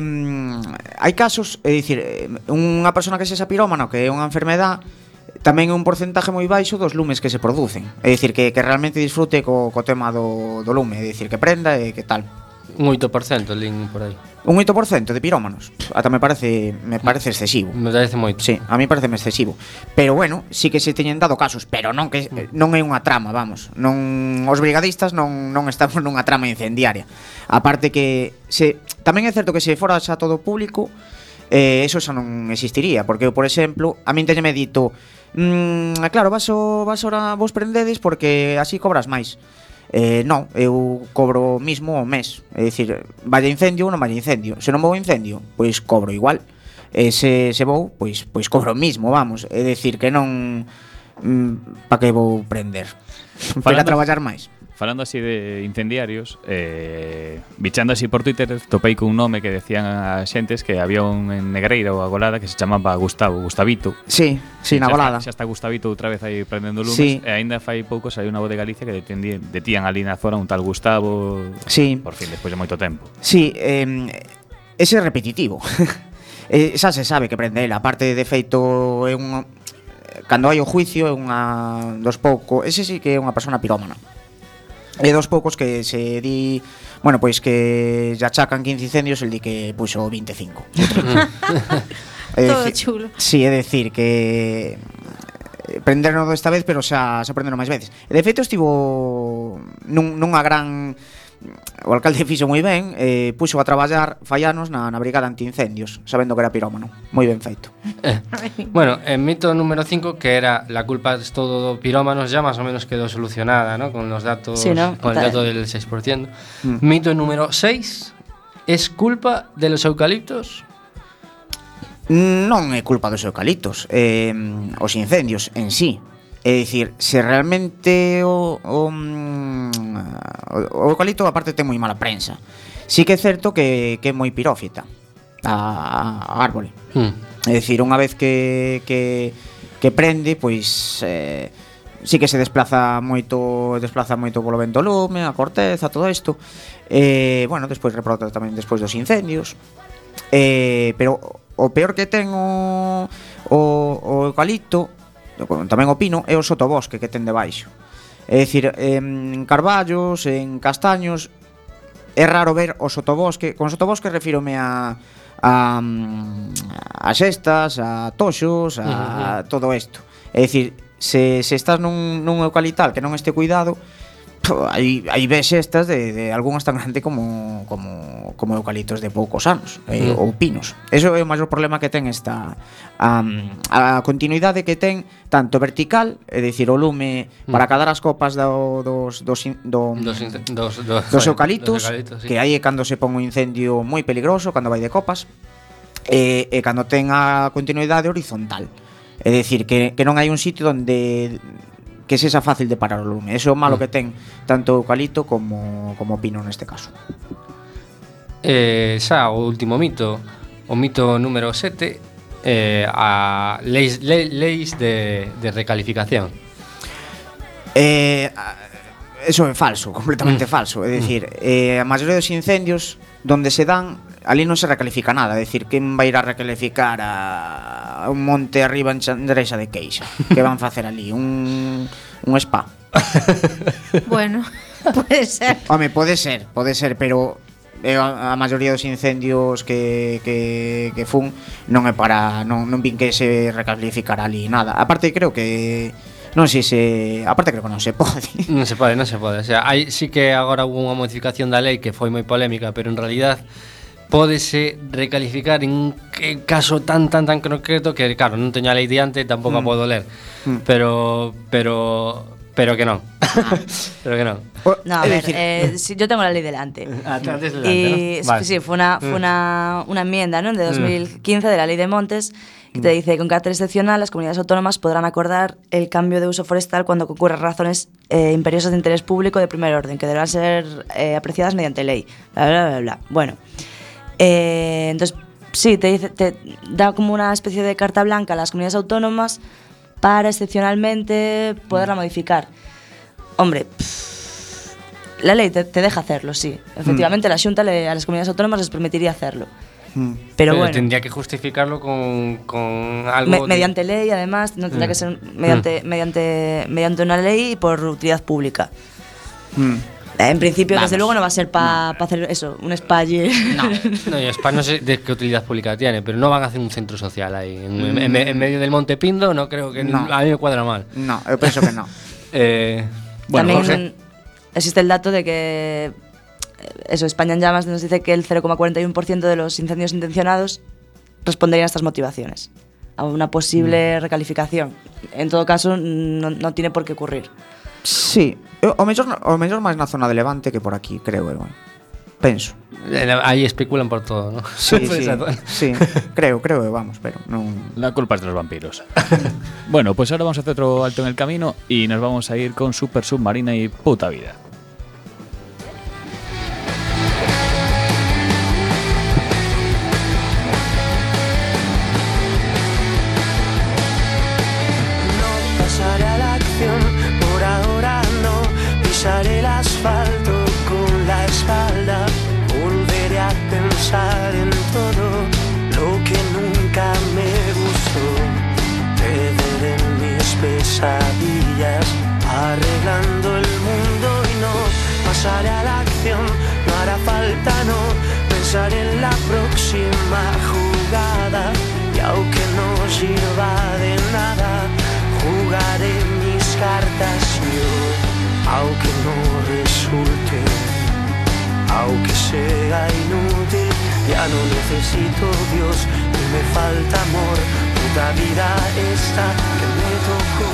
hai casos, é dicir, unha persona que sexa pirómano, que é unha enfermedad, tamén é un porcentaje moi baixo dos lumes que se producen. É dicir, que, que realmente disfrute co, co tema do, do lume, é dicir, que prenda e que tal. Un 8% lin por aí. Un 8% de pirómanos. Ata me parece me parece excesivo. Me parece moito. Sí, a mí parece excesivo. Pero bueno, sí que se teñen dado casos, pero non que mm. non é unha trama, vamos. Non os brigadistas non non estamos nunha trama incendiaria. Aparte que se tamén é certo que se fora xa todo público, eh, eso xa non existiría, porque eu, por exemplo, a min teñeme dito, mm, claro, vas, o, vas ora, vos prendedes porque así cobras máis. Eh, non, eu cobro mismo o mes. É dicir, vaya incendio ou non vaya incendio. Se non vou incendio, pois cobro igual. E se, se vou, pois, pois cobro mismo, vamos. É dicir, que non mm, Pa que vou prender? Para traballar máis. Falando así de incendiarios, eh, bichando así por Twitter, topei cun nome que decían a xentes que había un en Negreira ou Agolada que se chamaba Gustavo, Gustavito. Sí, sí, na Agolada. Xa, está Gustavito outra vez aí prendendo lumes sí. e aínda fai pouco saiu unha voz de Galicia que detendían, detían ali na zona un tal Gustavo sí. por fin, despois de moito tempo. Sí, eh, ese é repetitivo. eh, xa se sabe que prende a parte de feito é un cando hai o juicio é unha dos pouco, ese sí que é unha persona pirómana. E dos poucos que se di Bueno, pois que ya achacan 15 incendios El di que puxo 25 eh, Todo chulo Si, é decir que eh, prenderon desta vez, pero xa xa prenderon máis veces. E de feito estivo nun, nunha gran o alcalde fixo moi ben, eh, puxo a traballar fallanos na, na brigada antiincendios, sabendo que era pirómano. Moi ben feito. Eh, bueno, en mito número 5, que era la culpa es todo do pirómanos, ya más o menos quedó solucionada, ¿no? Con los datos, sí, ¿no? con el dato del 6%. Mm. Mito número 6, es culpa de los eucaliptos? Non é culpa dos eucaliptos, eh, os incendios en sí. É dicir, se realmente o, o, mm, o o eucalipto aparte ten moi mala prensa. Sí que é certo que, que é moi pirófita a, a árbore. Hmm. É dicir, unha vez que, que, que prende, pois eh, sí que se desplaza moito desplaza moito polo vento lume, a corteza, todo isto. Eh, Bueno, despois reprota tamén despois dos incendios. Eh, Pero o peor que ten o, o, o eucalipto do que tamén opino, é o sotobosque que ten debaixo. É dicir, en carballos, en castaños, é raro ver o sotobosque. Con sotobosque refírome a a, mm, a xestas, a toxos, a uh -huh. todo isto. É dicir, se, se estás nun, nun eucalital que non este cuidado, hai, hai ves estas de, de algunhas tan grande como, como, como eucaliptos de poucos anos eh, mm. ou pinos. Eso é o maior problema que ten esta um, a continuidade que ten tanto vertical, é dicir, o lume mm. para cadar as copas do, dos, dos, do, dos, dos, dos, dos eucaliptos, dos eucaliptos sí. que aí é cando se pon un incendio moi peligroso, cando vai de copas, e, e cando ten a continuidade horizontal. É dicir, que, que non hai un sitio onde que sexa fácil de parar o lume. Eso é o malo mm. que ten tanto eucalipto como, como pino neste caso. Eh, xa, o último mito, o mito número 7, eh, a leis, le, leis de, de recalificación. Eh, eso é falso, completamente mm. falso. É dicir, mm. eh, a maioría dos incendios donde se dan ali non se recalifica nada, é dicir, quen vai ir a recalificar a un monte arriba en Chandresa de Queixa? que van facer ali? Un, un spa? bueno, pode ser. Home, pode ser, pode ser, pero eh, a, a maioría dos incendios que, que, que fun non é para non, non vin que se recalificar ali nada. Aparte creo que Non sei se, aparte creo que non se pode. Non se pode, non se pode. O sea, hai sí que agora hubo unha modificación da lei que foi moi polémica, pero en realidad pódese recalificar en que caso tan tan tan concreto que claro, non teño a lei diante, tampouco a Mm. podo ler. Mm. Pero pero pero que non. pero que non. No, a ver, eh, sí, yo tengo la ley delante. Ah, antes Y delante, ¿no? Vale. sí, fue una, fue Mm. una, una enmienda ¿no? de 2015 de la ley de montes que te dice con carácter excepcional las comunidades autónomas podrán acordar el cambio de uso forestal cuando concurran razones eh, imperiosas de interés público de primer orden que deberán ser eh, apreciadas mediante ley. Bla, bla, bla, bla. Bueno, eh, entonces sí, te, dice, te da como una especie de carta blanca a las comunidades autónomas para excepcionalmente poderla modificar. Hombre, pff, la ley te, te deja hacerlo, sí. Efectivamente, la Junta le- a las comunidades autónomas les permitiría hacerlo. mm. Pero, bueno, tendría que justificarlo con, con algo me- de- mediante ley, además, no tendrá Mm. que ser mediante, mediante, mediante una ley y por utilidad pública. Mm. En principio, desde Vamos. luego, no va a ser para hacer eso, un spa allí. No. No, y Spa no sé de qué utilidad pública tiene, pero no van a hacer un centro social ahí. En, en- en medio del Monte Pindo, no creo que. No. A mí me cuadra mal. No, eu penso que no. Eh, bueno, También Jorge. existe el dato de que eh, eso, España en llamas nos dice que el 0,41% de los incendios intencionados responderían a estas motivaciones, a una Mm. posible recalificación. En todo caso, no, no tiene por qué ocurrir. Sí, eu- o mellor, o mellor máis na zona de Levante que por aquí, creo eu. eh. Penso. Eh, Ahí especulan por todo, ¿no? Sí, Por sí, creo, creo, vamos, pero non La culpa es de los vampiros. bueno, pues ahora vamos a hacer otro alto en el camino y nos vamos a ir con Super Submarina y Puta Vida. Sea inútil, ya no necesito Dios, ni me falta amor, puta vida esta que me tocó.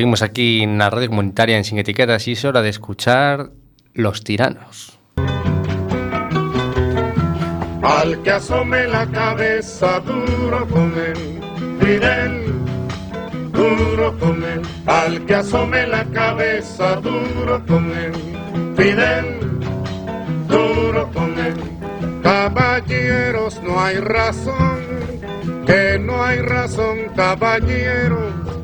Seguimos aquí en la radio comunitaria en Sin Etiquetas y es hora de escuchar Los Tiranos. Al que asome la cabeza duro con él, Fidel, duro con él. Al que asome la cabeza duro con él, Fidel, duro con él. Caballeros, no hay razón, que no hay razón, caballeros.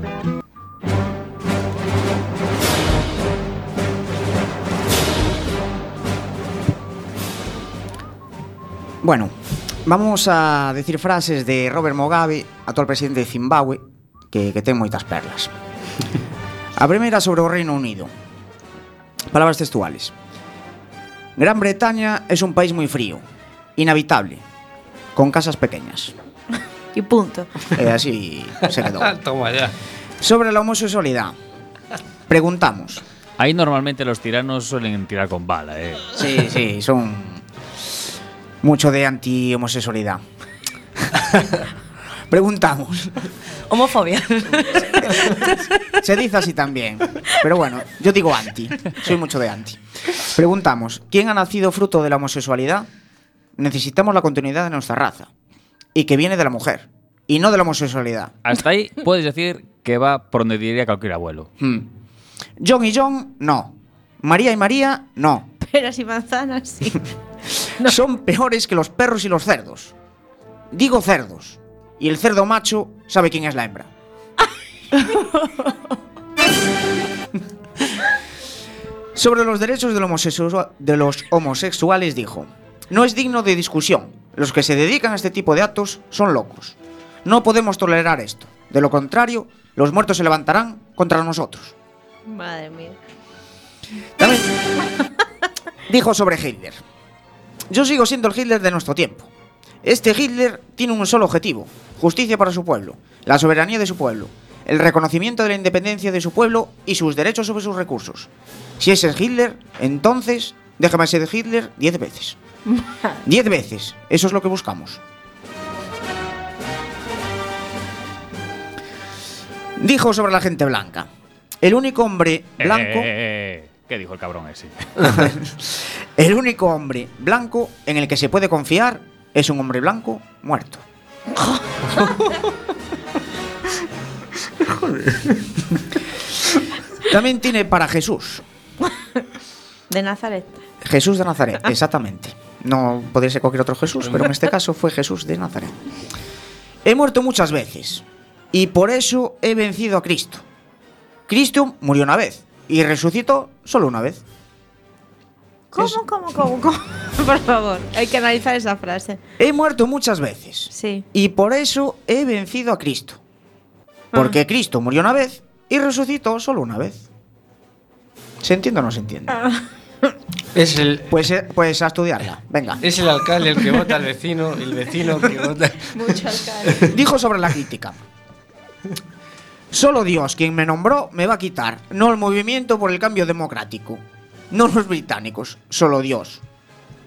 Bueno, vamos a decir frases de Robert Mugabe, actual presidente de Zimbabue, que, que ten moitas perlas. A primeira sobre o Reino Unido. Palabras textuales. Gran Bretaña es un país muy frío, inhabitable, con casas pequeñas. Y punto. E así se quedou. Toma ya. Sobre la homosexualidad. Preguntamos. Ahí normalmente los tiranos suelen tirar con bala, ¿eh? Sí, sí, son mucho de anti-homosexualidad. Preguntamos. Homofobia. Se dice así también. Pero bueno, yo digo anti. Soy mucho de anti. Preguntamos, ¿quién ha nacido fruto de la homosexualidad? Necesitamos la continuidad de nuestra raza. Y que viene de la mujer. Y no de la homosexualidad. Hasta ahí puedes decir que va por donde diría cualquier abuelo. Hmm. John y John, no. María y María, no. Peras y manzanas, sí. Son peores que los perros y los cerdos. Digo cerdos. Y el cerdo macho sabe quién es la hembra. Sobre los derechos de, lo homosexua- de los homosexuales dijo, no es digno de discusión. Los que se dedican a este tipo de actos son locos. No podemos tolerar esto. De lo contrario, los muertos se levantarán contra nosotros. Madre mía. También dijo sobre Hitler. Yo sigo siendo el Hitler de nuestro tiempo. Este Hitler tiene un solo objetivo, justicia para su pueblo, la soberanía de su pueblo, el reconocimiento de la independencia de su pueblo y sus derechos sobre sus recursos. Si ese es Hitler, entonces déjame ser Hitler diez veces. Diez veces, eso es lo que buscamos. Dijo sobre la gente blanca. El único hombre blanco... Eh, eh, eh, ¿Qué dijo el cabrón ese? El único hombre blanco en el que se puede confiar es un hombre blanco muerto. También tiene para Jesús. De Nazaret. Jesús de Nazaret, exactamente. No podría ser cualquier otro Jesús, pero en este caso fue Jesús de Nazaret. He muerto muchas veces y por eso he vencido a Cristo. Cristo murió una vez y resucitó solo una vez. ¿Cómo, cómo, cómo, cómo? Por favor, hay que analizar esa frase. He muerto muchas veces Sí. y por eso he vencido a Cristo. Porque Cristo murió una vez y resucitó solo una vez. ¿Se entiende o no se entiende? Es el, Pues, eh, pues a estudiarla. Venga. es el alcalde el que vota al vecino, el vecino que vota. Mucho alcalde. Dijo sobre la crítica. Solo Dios, quien me nombró, me va a quitar, no el movimiento por el cambio democrático, no los británicos, solo Dios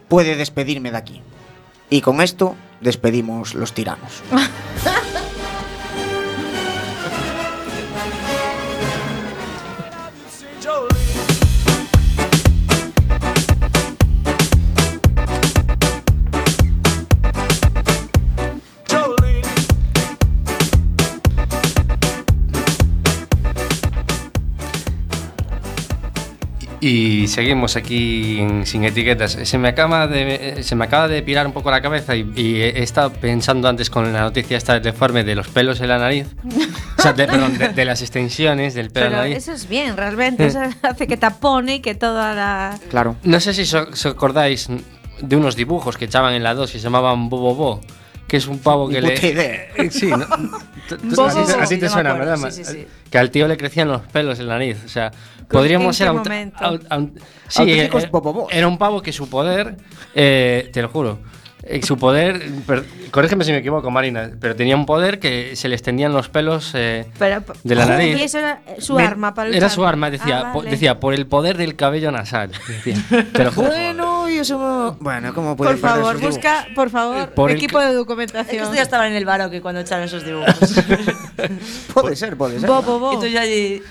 puede despedirme de aquí. Y con esto despedimos los tiranos. Y seguimos aquí en Sin Etiquetas. Se me acaba de, se me acaba de pirar un poco la cabeza y, y he estado pensando antes con la noticia esta del deforme de los pelos en la nariz. O sea, de, perdón, de, de las extensiones del pelo en Pero la nariz. eso es bien, realmente. Eso hace que tapone y que toda la. Claro. No sé si so- os acordáis de unos dibujos que echaban en la 2 que se llamaban Bobo Bo, que es un pavo que le. idea. Eh, Sí, ¿no? Tú- tú- Bobo a ti te- Bo, a ti te suena, acuerdo, ¿verdad? sí, sí, sí. Que al tío le crecían los pelos en la nariz. O sea, podríamos ser qué aut- momento? aut- aut- Sí, eh, bobobos. era un pavo que su poder, eh, te lo juro, eh, su poder, per- corrígeme si me equivoco, Marina, pero tenía un poder que se le extendían los pelos eh, Pero, de la Y nariz. eso era eh, su Me- arma para Era su arma, decía, Ah, po- vale. decía por el poder del cabello nasal. Decía, te lo juro. Bueno, Bueno, ¿cómo Por puede perder favor, busca, por favor, Por el equipo de Es que documentación. esto ya estaba en el baroque cuando echaron esos dibujos. Puede ser, puede ser. Bo, bo, bo. y tú ya allí...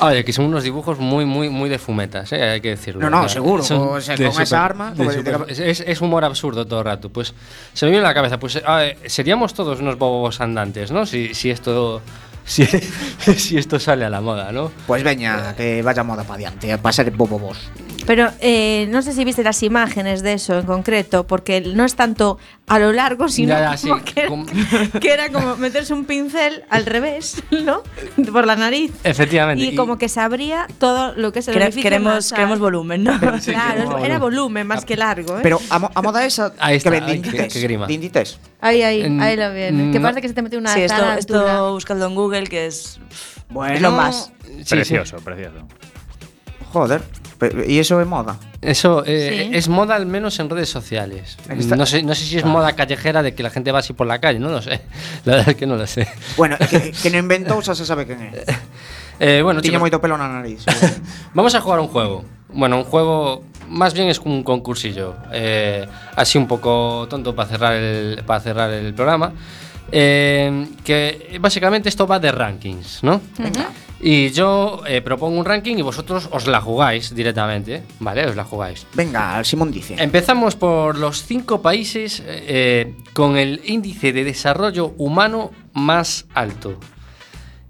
Oye, que son unos dibujos muy, muy, muy de fumetas, ¿eh? hay que decirlo. No, no, seguro, son o sea, de con esa arma, de como de- super- es, es- es humor absurdo todo el rato. Pues se me viene a la cabeza, pues seríamos todos unos bobos andantes, ¿no? Si, si esto. Si, si esto sale a la moda, ¿no? Pues veña, que vaya moda para adiante, para ser bobo vos. Pero eh, no sé si viste las imágenes de eso en concreto, porque no es tanto a lo largo, sino Ya, ya, como sí, que, era, como- que era como meterse un pincel al revés, ¿no? Por la nariz. Efectivamente. Y, como que se abría todo lo que es el Quere- queremos, volumen, ¿no? Claro, era volumen. más que largo, ¿eh? Pero a, mo- a moda esa Ahí está, que ven ahí, ahí, En- ahí lo viene. Que no- parece que se te mete una Sí, esto, esto buscadlo en Google, que es, Bueno, es lo más. Sí, Precioso, precioso. Joder, y eso es moda. Eso eh, Sí. es moda al menos en redes sociales. Está- No sé, no sé si es moda callejera de que la gente va así por la calle, no lo sé. La verdad es que no lo sé. Bueno, que, que no inventou xa se sabe quen é. Eh, bueno, chicos, moito pelo na nariz. Vamos a jugar un juego. Bueno, un juego más bien es un concursillo. eh, así un poco tonto para cerrar el, para cerrar el programa. Eh, que básicamente esto va de rankings, ¿no? Y yo eh, propongo un ranking y vosotros os la jugáis directamente, ¿vale? Os la jugáis. Venga, Simón dice. Empezamos por los cinco países eh, con el índice de desarrollo humano más alto.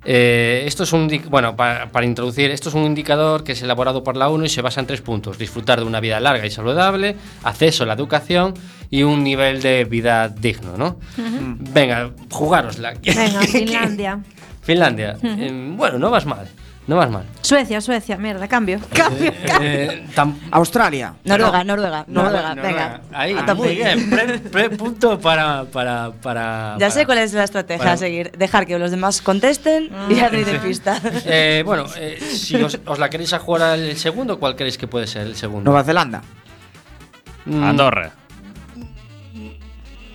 Eh, esto es un bueno para, para introducir esto es un indicador que es elaborado por la ONU y se basa en tres puntos: disfrutar de una vida larga y saludable, acceso a la educación y un nivel de vida digno, ¿no? Venga, jugárosla. Venga, Finlandia. Finlandia. Eh, bueno, no vas mal, no vas mal. Suecia, Suecia, mierda, cambio. Cambio, cambio. Eh, tam- Australia. Noruega, Noruega, Noruega, Noruega. venga. Ahí, bien. Pre, pre- punto para, para, para. Ya sé cuál es la estrategia para- a seguir. Dejar que los demás contesten y no hay de pista. Eh, bueno, eh, si os, os la queréis a jugar al segundo, ¿cuál queréis que puede ser el segundo? Nueva Zelanda. Mm, Andorra.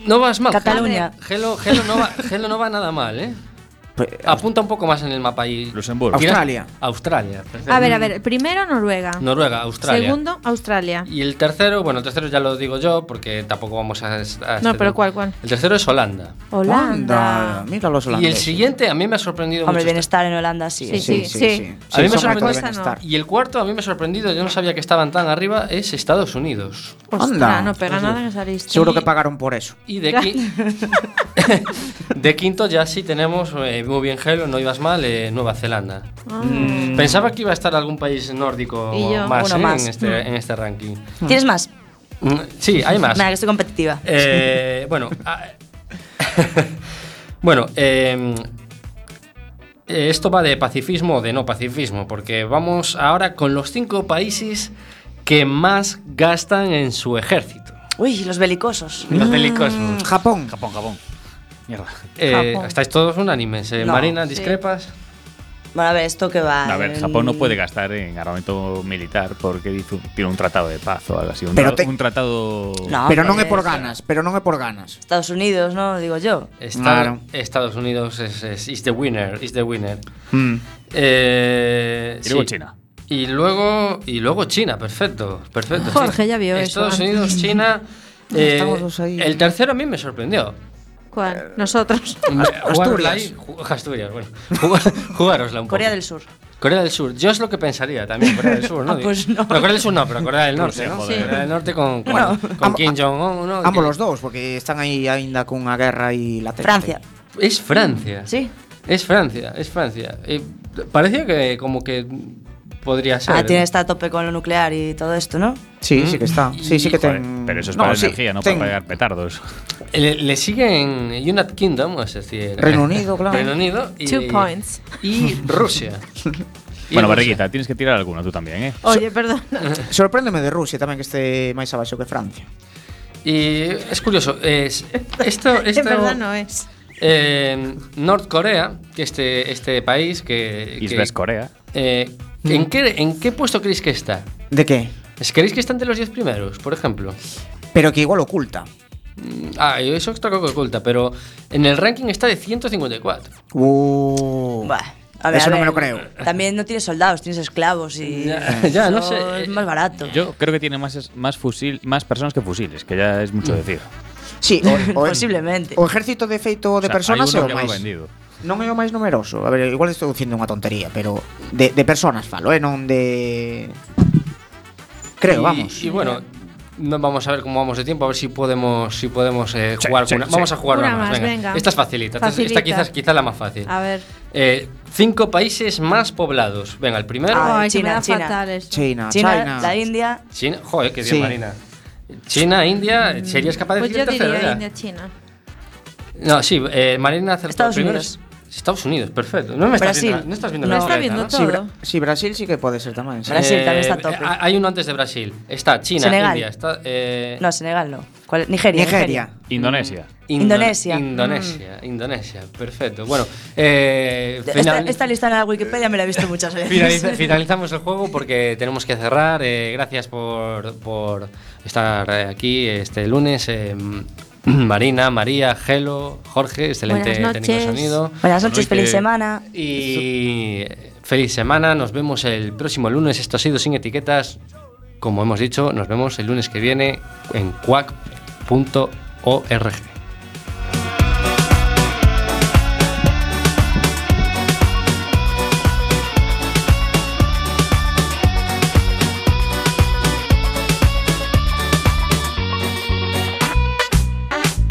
No vas mal. Cataluña. Gelo, Gelo, no va, Gelo no va nada mal, ¿eh? Pues, Apunta un poco más en el mapa ahí. Luxemburgo. Australia. Australia. A ver, a ver, primero Noruega. Noruega, Australia. Segundo, Australia. Y el tercero, bueno, el tercero ya lo digo yo porque tampoco vamos a. a No, este- pero ¿cuál, cuál? El tercero es Holanda. Holanda. Mira los Y el holandeses. siguiente a mí me ha sorprendido Hombre, el mucho. bienestar en Holanda sí. Sí, sí, sí. A mí me bienestar. Y el cuarto a mí me ha sorprendido, yo no sabía que estaban tan arriba, es Estados Unidos. Ostras, Anda. no pega nada en esa lista. Seguro que pagaron por eso. Y de, qui- de quinto ya sí tenemos, eh, muy bien Gelo, no ibas mal, eh, Nueva Zelanda. Pensaba que iba a estar algún país nórdico más, eh, más. En, este, en este ranking. ¿Tienes más? Mm, Sí, hay más. Venga, que estoy competitiva. Eh, bueno, ah, bueno, eh, eh, esto va de pacifismo o de no pacifismo, porque vamos ahora con los cinco países que más gastan en su ejército. Uy, los belicosos. Los belicosos. Mm, Japón. Japón, Japón. Mierda. Eh, estáis todos unánimes. eh, No, Marina, sí. discrepas. Bueno, a ver, esto que va. A ver, en- Japón no puede gastar en armamento militar porque dice- tiene un tratado de paz o algo así. Un, Pero tra- te- un tratado. No, pero é hombre, por ganas, pero non é por ganas. Estados Unidos, ¿no? Digo yo. Claro. Estados Unidos es, es- is the winner, is the winner. Mm. Eh, Y luego sí. China. Y luego, y luego China, perfecto, perfecto. Jorge sí. ya vio eso Estados. Unidos, China. eh, ahí. el tercero a mí me sorprendió. ¿Cuál? Nosotros. Jugárosla ahí, ju- Asturias, bueno. Jugárosla un poco. Corea del Sur. Corea del Sur. Yo es lo que pensaría también, Corea del Sur, ¿no? Ah, pues no. Corea del Sur no, pero Corea del Norte, Rusia, ¿no? joder. Corea del Norte con, con, con Kim Jong-un, ¿no? Ambos los dous, porque están aí aínda cunha guerra e latente. Francia. Es Francia. Sí. Es Francia, es Francia. Eh, parecía que como que podría ser. Ah, tiene está a tope con lo nuclear y todo esto, ¿no? Sí, sí que está. Sí, sí que Joder, ten... pero eso es No, para sí, energía, no ten- para pegar petardos. Le, le siguen United Kingdom, es decir, Reino Unido, claro. Reino Unido y, Two points. y Rusia. Y bueno. Barriguita, tienes que tirar alguno tú también, ¿eh? Oye, perdón. Sorpréndeme de Rusia tamén que este máis abaixo que Francia. Y es curioso, es esto, En esto verdad no es. eh, Norcorea, que este este país que, que- Corea. eh, ¿en qué en qué puesto creéis que está? De qué? ¿Es- ¿Creéis que está entre los 10 primeros, por ejemplo? Pero que igual oculta. Ah, eso está que oculta, pero en el ranking está de 154. Uh. Bah. A ver, Eso a no me ver, lo creo. También no tienes soldados, tienes esclavos y Ya, ya, no sé. es más barato. Yo creo que tiene más, más, fusil, más personas que fusiles, que ya es mucho decir. Sí, o, o, Posiblemente. o ejército de feito de O sea, personas hai é uno o que va máis. vendido. Non é o máis numeroso. A ver, igual estou dicindo unha tontería, pero de, de personas falo, eh, non de Creo, Y- vamos. Y bueno, no, vamos a ver cómo vamos de tiempo, a ver si podemos, si podemos eh, Sí, jugar sí, una- sí. Vamos a jugar una, Una más, venga. venga. Esta es facilita. esta- Esta quizás, quizás la más fácil. A ver. Eh, cinco países más poblados. Venga, el primero. Ay, China, China. fatal esto. China, China, China. la India. China. Joder, qué bien, Sí. Marina. China, India. ¿Serías capaz de Pues decir yo el tercero diría ya? India, China. No, sí, eh, Marina acertó Estados primero. Unidos. Estados Unidos, perfecto. No me estás Brasil. viendo, no estás viendo No. la Está viendo ¿no? todo. Sí, Bra- sí, Brasil sí que pode ser sí. Brasil también está a tope. eh, Hay uno antes de Brasil. Está China, Senegal. India. Está, eh, No, Senegal no. ¿Cuál? Nigeria. Nigeria. Indonesia. Indo- Indonesia. Indonesia, Indonesia, perfecto. Bueno, eh, Esta, final- esta lista en la Wikipedia me la he visto muchas veces. finaliza- finalizamos el juego porque tenemos que cerrar. Eh, gracias por, por estar eh, aquí este lunes. eh, Marina, María, Gelo, Jorge, excelente técnico de sonido. Buenas noches, feliz semana. Y feliz semana, nos vemos el próximo lunes. Esto ha sido sin etiquetas. Como hemos dicho, nos vemos el lunes que viene en quack.org.